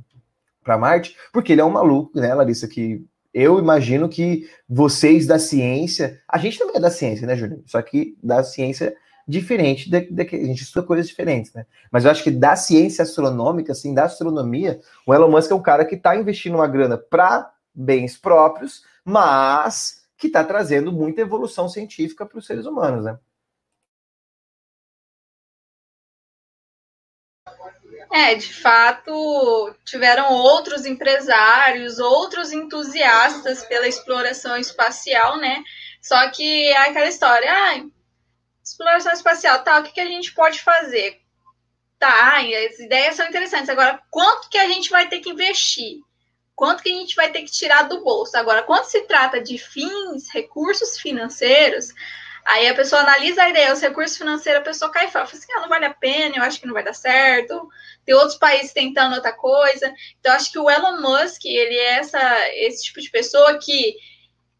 para Marte, porque ele é um maluco, né, Larissa, que eu imagino que vocês da ciência, a gente também é da ciência, né, Júlio? Só que da ciência diferente, da, a gente estuda coisas diferentes, né? Mas eu acho que da ciência astronômica, assim, da astronomia, o Elon Musk é um cara que está investindo uma grana para bens próprios, mas que está trazendo muita evolução científica para os seres humanos, né? É, de fato, tiveram outros empresários, outros entusiastas pela exploração espacial, né? Só que é aquela história, ah, exploração espacial, tá, o que, que a gente pode fazer? Tá, as ideias são interessantes. Agora, quanto que a gente vai ter que investir? Quanto que a gente vai ter que tirar do bolso? Agora, quando se trata de fins, recursos financeiros, aí a pessoa analisa a ideia, os recursos financeiros, a pessoa cai e fala, assim, ah, não vale a pena, eu acho que não vai dar certo. Tem outros países tentando outra coisa. Então, acho que o Elon Musk, ele é essa, esse tipo de pessoa que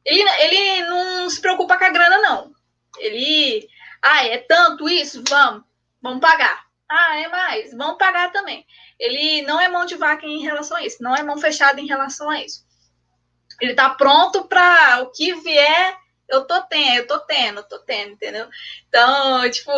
ele, ele não se preocupa com a grana, não. Ele, ah, é tanto isso? Vamos, vamos pagar. Ah, é mais, vamos pagar também. Ele não é mão de vaca em relação a isso, não é mão fechada em relação a isso. Ele tá pronto para o que vier, eu tô tendo, eu tô tendo, tô tendo, entendeu? Então, tipo,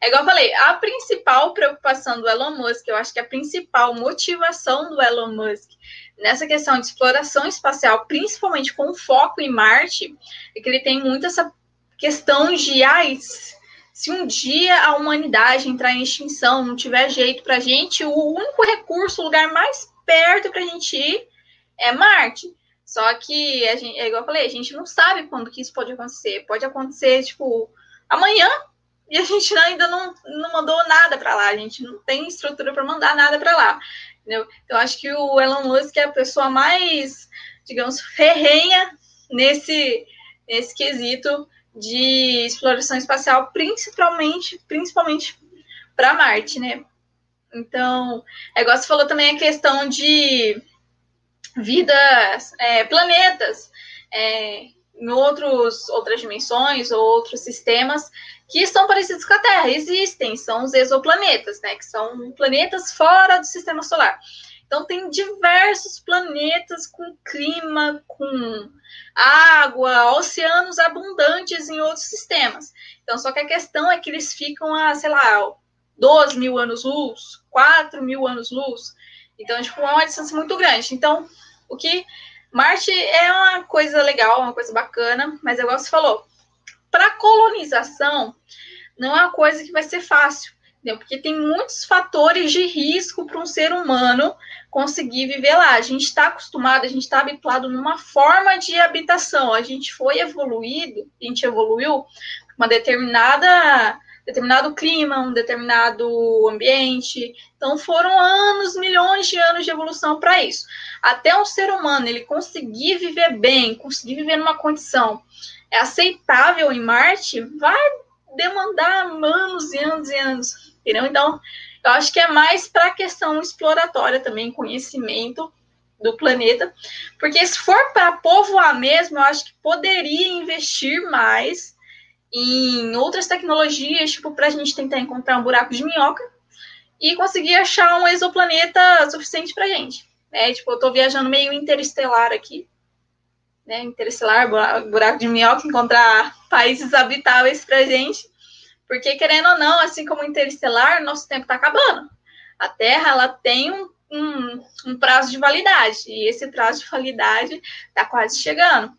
é igual eu falei, a principal preocupação do Elon Musk, eu acho que a principal motivação do Elon Musk nessa questão de exploração espacial, principalmente com foco em Marte, é que ele tem muito essa questão de, ai, se um dia a humanidade entrar em extinção, não tiver jeito para a gente, o único recurso, o lugar mais perto para a gente ir é Marte. Só que, a gente, é igual eu falei, a gente não sabe quando que isso pode acontecer. Pode acontecer, tipo, amanhã, e a gente ainda não, não mandou nada para lá. A gente não tem estrutura para mandar nada para lá. Entendeu? Então, acho que o Elon Musk é a pessoa mais, digamos, ferrenha nesse, nesse quesito de exploração espacial, principalmente, principalmente para Marte, né? Então, é igual você falou também a questão de vidas, é, planetas é, em outros, outras dimensões ou outros sistemas que estão parecidos com a Terra. Existem, são os exoplanetas, né? Que são planetas fora do sistema solar. Então, tem diversos planetas com clima, com água, oceanos abundantes em outros sistemas. Então, só que a questão é que eles ficam a, sei lá, 12 mil anos-luz, 4 mil anos-luz. Então, tipo, é uma distância muito grande. Então, o que. Marte é uma coisa legal, uma coisa bacana, mas igual você falou, para colonização, não é uma coisa que vai ser fácil entendeu? Porque tem muitos fatores de risco para um ser humano conseguir viver lá. A gente está acostumado, a gente está habituado numa forma de habitação. A gente foi evoluído, a gente evoluiu uma determinada determinado clima, um determinado ambiente. Então foram anos, milhões de anos de evolução para isso. Até um ser humano ele conseguir viver bem, conseguir viver numa condição é aceitável em Marte, vai demandar anos e anos e anos entendeu? Então, eu acho que é mais para a questão exploratória também, conhecimento do planeta, porque se for para povoar mesmo, eu acho que poderia investir mais em outras tecnologias, tipo, para a gente tentar encontrar um buraco de minhoca e conseguir achar um exoplaneta suficiente para gente. Né? Tipo, eu estou viajando meio interestelar aqui, né? Interestelar, buraco de minhoca, encontrar países habitáveis para gente. Porque, querendo ou não, assim como Interestelar, nosso tempo está acabando. A Terra ela tem um, um, um, prazo de validade, e esse prazo de validade está quase chegando.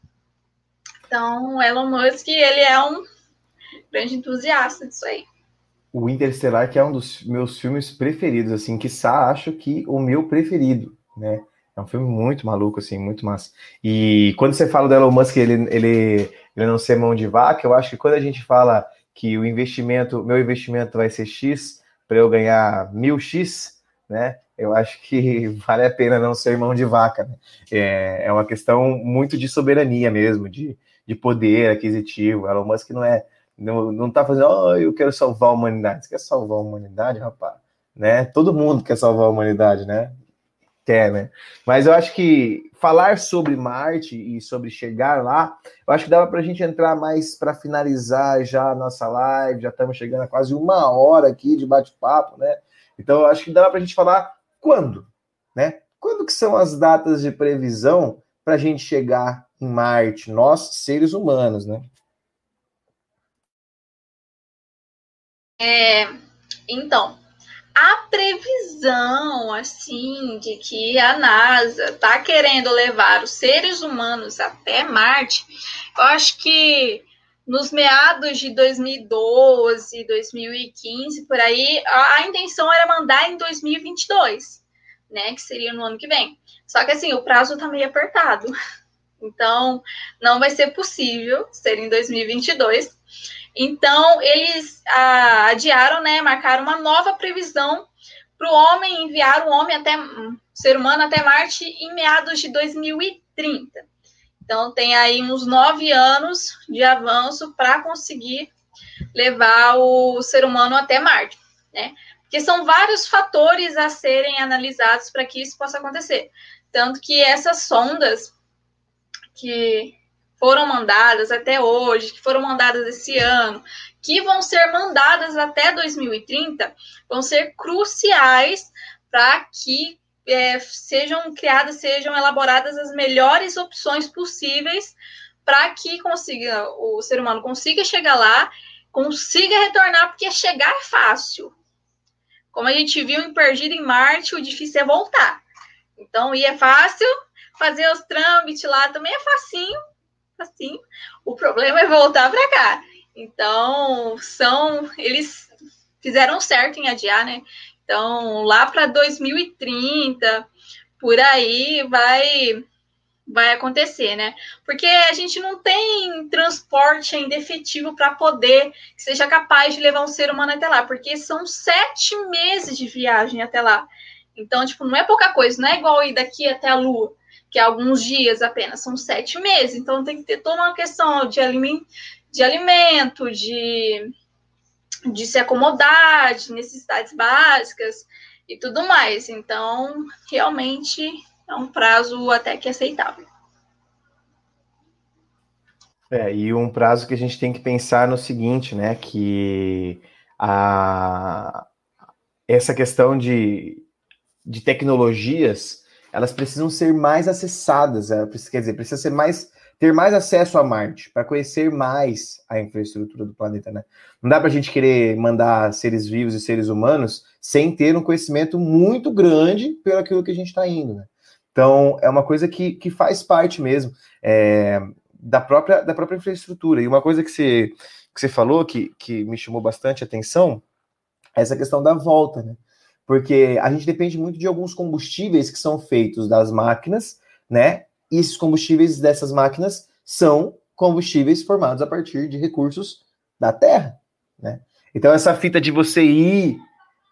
Então, Elon Musk, ele é um grande entusiasta disso aí. O Interestelar, que é um dos meus filmes preferidos, assim, que acho que o meu preferido, né? É um filme muito maluco, assim, muito massa. E quando você fala do Elon Musk, ele, ele, ele não ser mão de vaca, eu acho que quando a gente fala que o investimento, meu investimento vai ser X para eu ganhar mil X, né? Eu acho que vale a pena não ser mão de vaca. Né? É, é uma questão muito de soberania mesmo, de, de poder aquisitivo. Elon Musk não é, não, não tá fazendo, oh, eu quero salvar a humanidade. Você quer salvar a humanidade, rapaz? Né? Todo mundo quer salvar a humanidade, né? Quer, né? Mas eu acho que falar sobre Marte e sobre chegar lá, eu acho que dava para a gente entrar mais para finalizar já a nossa live, já estamos chegando a quase uma hora aqui de bate-papo, né? Então eu acho que dava para a gente falar quando, né? Quando que são as datas de previsão para a gente chegar em Marte, nós seres humanos, né? É, então, a previsão, assim, de que a NASA está querendo levar os seres humanos até Marte, eu acho que nos meados de 2012, 2015, por aí, a, a intenção era mandar em 2022, né, que seria no ano que vem. Só que, assim, o prazo está meio apertado. Então, não vai ser possível ser em 2022. Então, eles ah, adiaram, né, marcaram uma nova previsão para o homem enviar o homem até o ser humano até Marte em meados de 2030. Então, tem aí uns nove anos de avanço para conseguir levar o ser humano até Marte, né? Porque são vários fatores a serem analisados para que isso possa acontecer. Tanto que essas sondas que foram mandadas até hoje, que foram mandadas esse ano, que vão ser mandadas até 2030, vão ser cruciais para que é, sejam criadas, sejam elaboradas as melhores opções possíveis para que consiga o ser humano consiga chegar lá, consiga retornar, porque chegar é fácil. Como a gente viu em Perdido em Marte, o difícil é voltar. Então, ir é fácil, fazer os trâmites lá também é facinho, assim. O problema é voltar para cá. Então, são eles fizeram certo em adiar, né? Então, lá para 2030, por aí vai vai acontecer, né? Porque a gente não tem transporte ainda efetivo para poder que seja capaz de levar um ser humano até lá, porque são sete meses de viagem até lá. Então, tipo, não é pouca coisa, não é igual ir daqui até a Lua que é alguns dias apenas, são sete meses. Então tem que ter toda uma questão de, aliment, de alimento, de, de se acomodar, de necessidades básicas e tudo mais. Então, realmente é um prazo até que aceitável. É, e um prazo que a gente tem que pensar no seguinte, né? Que a, essa questão de, de tecnologias elas precisam ser mais acessadas, quer dizer, precisa ser mais ter mais acesso a Marte para conhecer mais a infraestrutura do planeta, né? Não dá para a gente querer mandar seres vivos e seres humanos sem ter um conhecimento muito grande pelo aquilo que a gente está indo, né? Então é uma coisa que, que faz parte mesmo é, da própria da própria infraestrutura. E uma coisa que você que você falou que, que me chamou bastante atenção é essa questão da volta, né? Porque a gente depende muito de alguns combustíveis que são feitos das máquinas, né? E esses combustíveis dessas máquinas são combustíveis formados a partir de recursos da terra, né? Então essa fita de você ir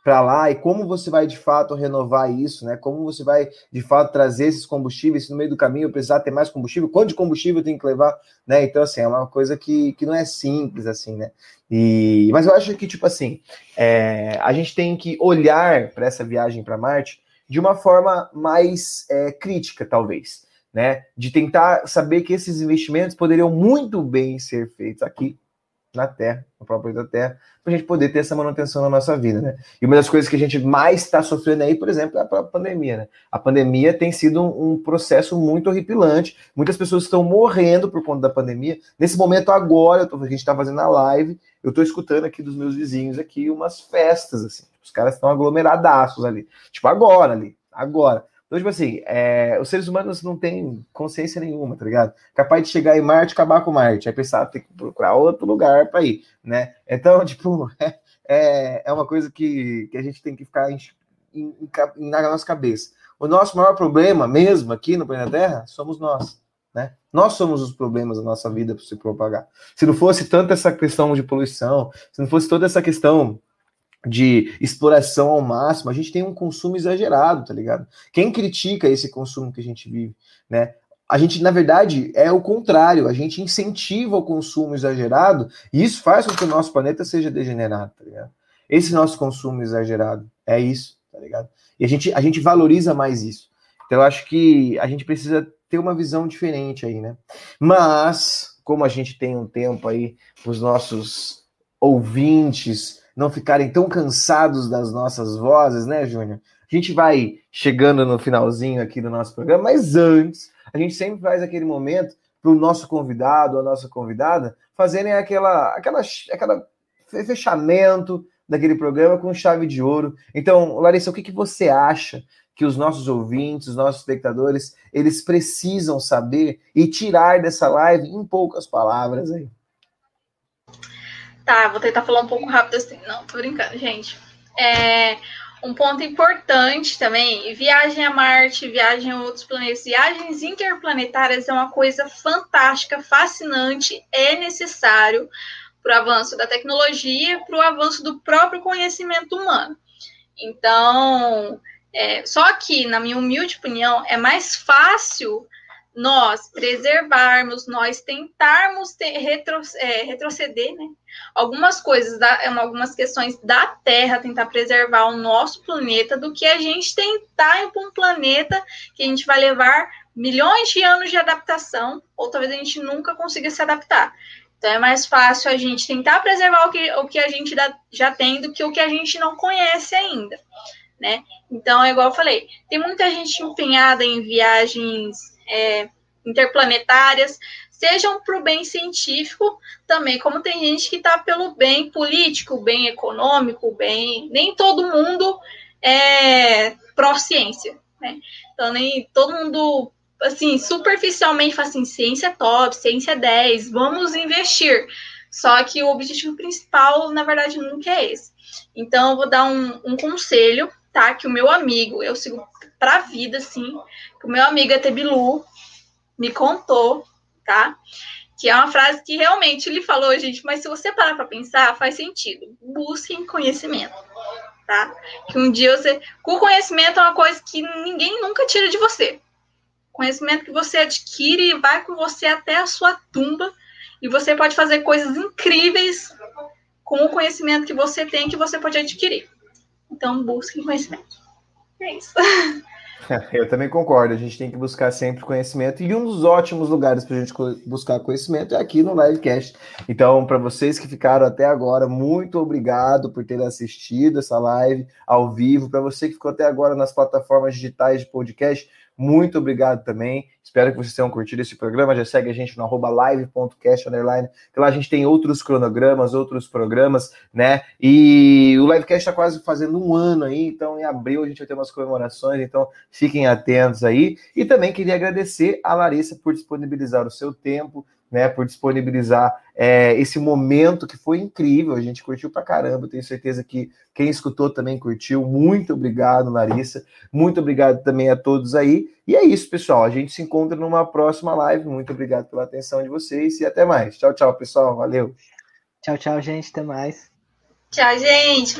para lá e como você vai de fato renovar isso, né? Como você vai de fato trazer esses combustíveis se no meio do caminho precisar ter mais combustível, quanto de combustível tem que levar, né? Então assim, é uma coisa que, que não é simples assim, né? E mas eu acho que tipo assim, é, a gente tem que olhar para essa viagem para Marte de uma forma mais é, crítica, talvez, né? De tentar saber que esses investimentos poderiam muito bem ser feitos aqui na Terra, no próprio da Terra, para a gente poder ter essa manutenção na nossa vida, né? E uma das coisas que a gente mais está sofrendo aí, por exemplo, é a pandemia, né? A pandemia tem sido um, um, processo muito horripilante, muitas pessoas estão morrendo por conta da pandemia. Nesse momento agora, tô, a gente está fazendo a live, eu estou escutando aqui dos meus vizinhos aqui umas festas, assim, os caras estão aglomeradaços ali, tipo agora ali, agora. Então, tipo assim, é, os seres humanos não têm consciência nenhuma, tá ligado? Capaz de chegar em Marte e acabar com Marte. Aí pensar, tem que procurar outro lugar para ir, né? Então, tipo, é, é, uma coisa que, que a gente tem que ficar em, em, em, na nossa cabeça. O nosso maior problema, mesmo aqui no planeta Terra, somos nós. Né? Nós somos os problemas da nossa vida para se propagar. Se não fosse tanto essa questão de poluição, se não fosse toda essa questão de exploração ao máximo, a gente tem um consumo exagerado, tá ligado? Quem critica esse consumo que a gente vive, né? A gente, na verdade, é o contrário, a gente incentiva o consumo exagerado e isso faz com que o nosso planeta seja degenerado, tá ligado? Esse nosso consumo exagerado é isso, tá ligado? E a gente, a gente valoriza mais isso. Então, eu acho que a gente precisa ter uma visão diferente aí, né? Mas, como a gente tem um tempo aí, os nossos ouvintes não ficarem tão cansados das nossas vozes, né, Júnior? A gente vai chegando no finalzinho aqui do nosso programa, mas antes, a gente sempre faz aquele momento para o nosso convidado a nossa convidada fazerem aquela, aquela, aquela fechamento, daquele programa com chave de ouro. Então, Larissa, o que, que você acha que os nossos ouvintes, os nossos espectadores, eles precisam saber e tirar dessa live em poucas palavras aí? Tá, vou tentar falar um pouco rápido assim. Não, tô brincando, gente. É, um ponto importante também, viagem a Marte, viagem a outros planetas, viagens interplanetárias é uma coisa fantástica, fascinante, é necessário para o avanço da tecnologia, para o avanço do próprio conhecimento humano. Então, é, só que, na minha humilde opinião, é mais fácil nós preservarmos, nós tentarmos ter, retro, é, retroceder, né? Algumas coisas, da, é algumas questões da Terra, tentar preservar o nosso planeta, do que a gente tentar ir para um planeta que a gente vai levar milhões de anos de adaptação, ou talvez a gente nunca consiga se adaptar. Então é mais fácil a gente tentar preservar o que, o que a gente já tem do que o que a gente não conhece ainda, né? Então, é igual eu falei, tem muita gente empenhada em viagens é, interplanetárias, sejam para o bem científico também, como tem gente que está pelo bem político, bem econômico, bem. Nem todo mundo é pró-ciência, né? Então, nem todo mundo, assim, superficialmente fala assim: ciência é top, ciência é 10, vamos investir. Só que o objetivo principal, na verdade, nunca é esse. Então, eu vou dar um, um conselho, tá? Que o meu amigo, eu sigo para a vida, assim, que o meu amigo Etebilu me contou, tá? Que é uma frase que realmente ele falou, gente, mas se você parar para pensar, faz sentido. Busquem conhecimento, tá? Que um dia você. O conhecimento é uma coisa que ninguém nunca tira de você. Conhecimento que você adquire vai com você até a sua tumba. E você pode fazer coisas incríveis com o conhecimento que você tem, que você pode adquirir. Então, busquem conhecimento. É isso. Eu também concordo, a gente tem que buscar sempre conhecimento e um dos ótimos lugares para a gente buscar conhecimento é aqui no Livecast. Então, para vocês que ficaram até agora, muito obrigado por terem assistido essa live ao vivo. Para você que ficou até agora nas plataformas digitais de podcast, muito obrigado também. Espero que vocês tenham curtido esse programa. Já segue a gente no arroba live.cast, que lá a gente tem outros cronogramas, outros programas, né? E o Livecast está quase fazendo um ano aí, então em abril a gente vai ter umas comemorações, então fiquem atentos aí. E também queria agradecer a Larissa por disponibilizar o seu tempo, né, por disponibilizar é, esse momento que foi incrível. A gente curtiu pra caramba. Tenho certeza que quem escutou também curtiu. Muito obrigado, Larissa. Muito obrigado também a todos aí. E é isso, pessoal. A gente se encontra numa próxima live. Muito obrigado pela atenção de vocês e até mais. Tchau, tchau, pessoal. Valeu. Tchau, tchau, gente. Até mais. Tchau, gente.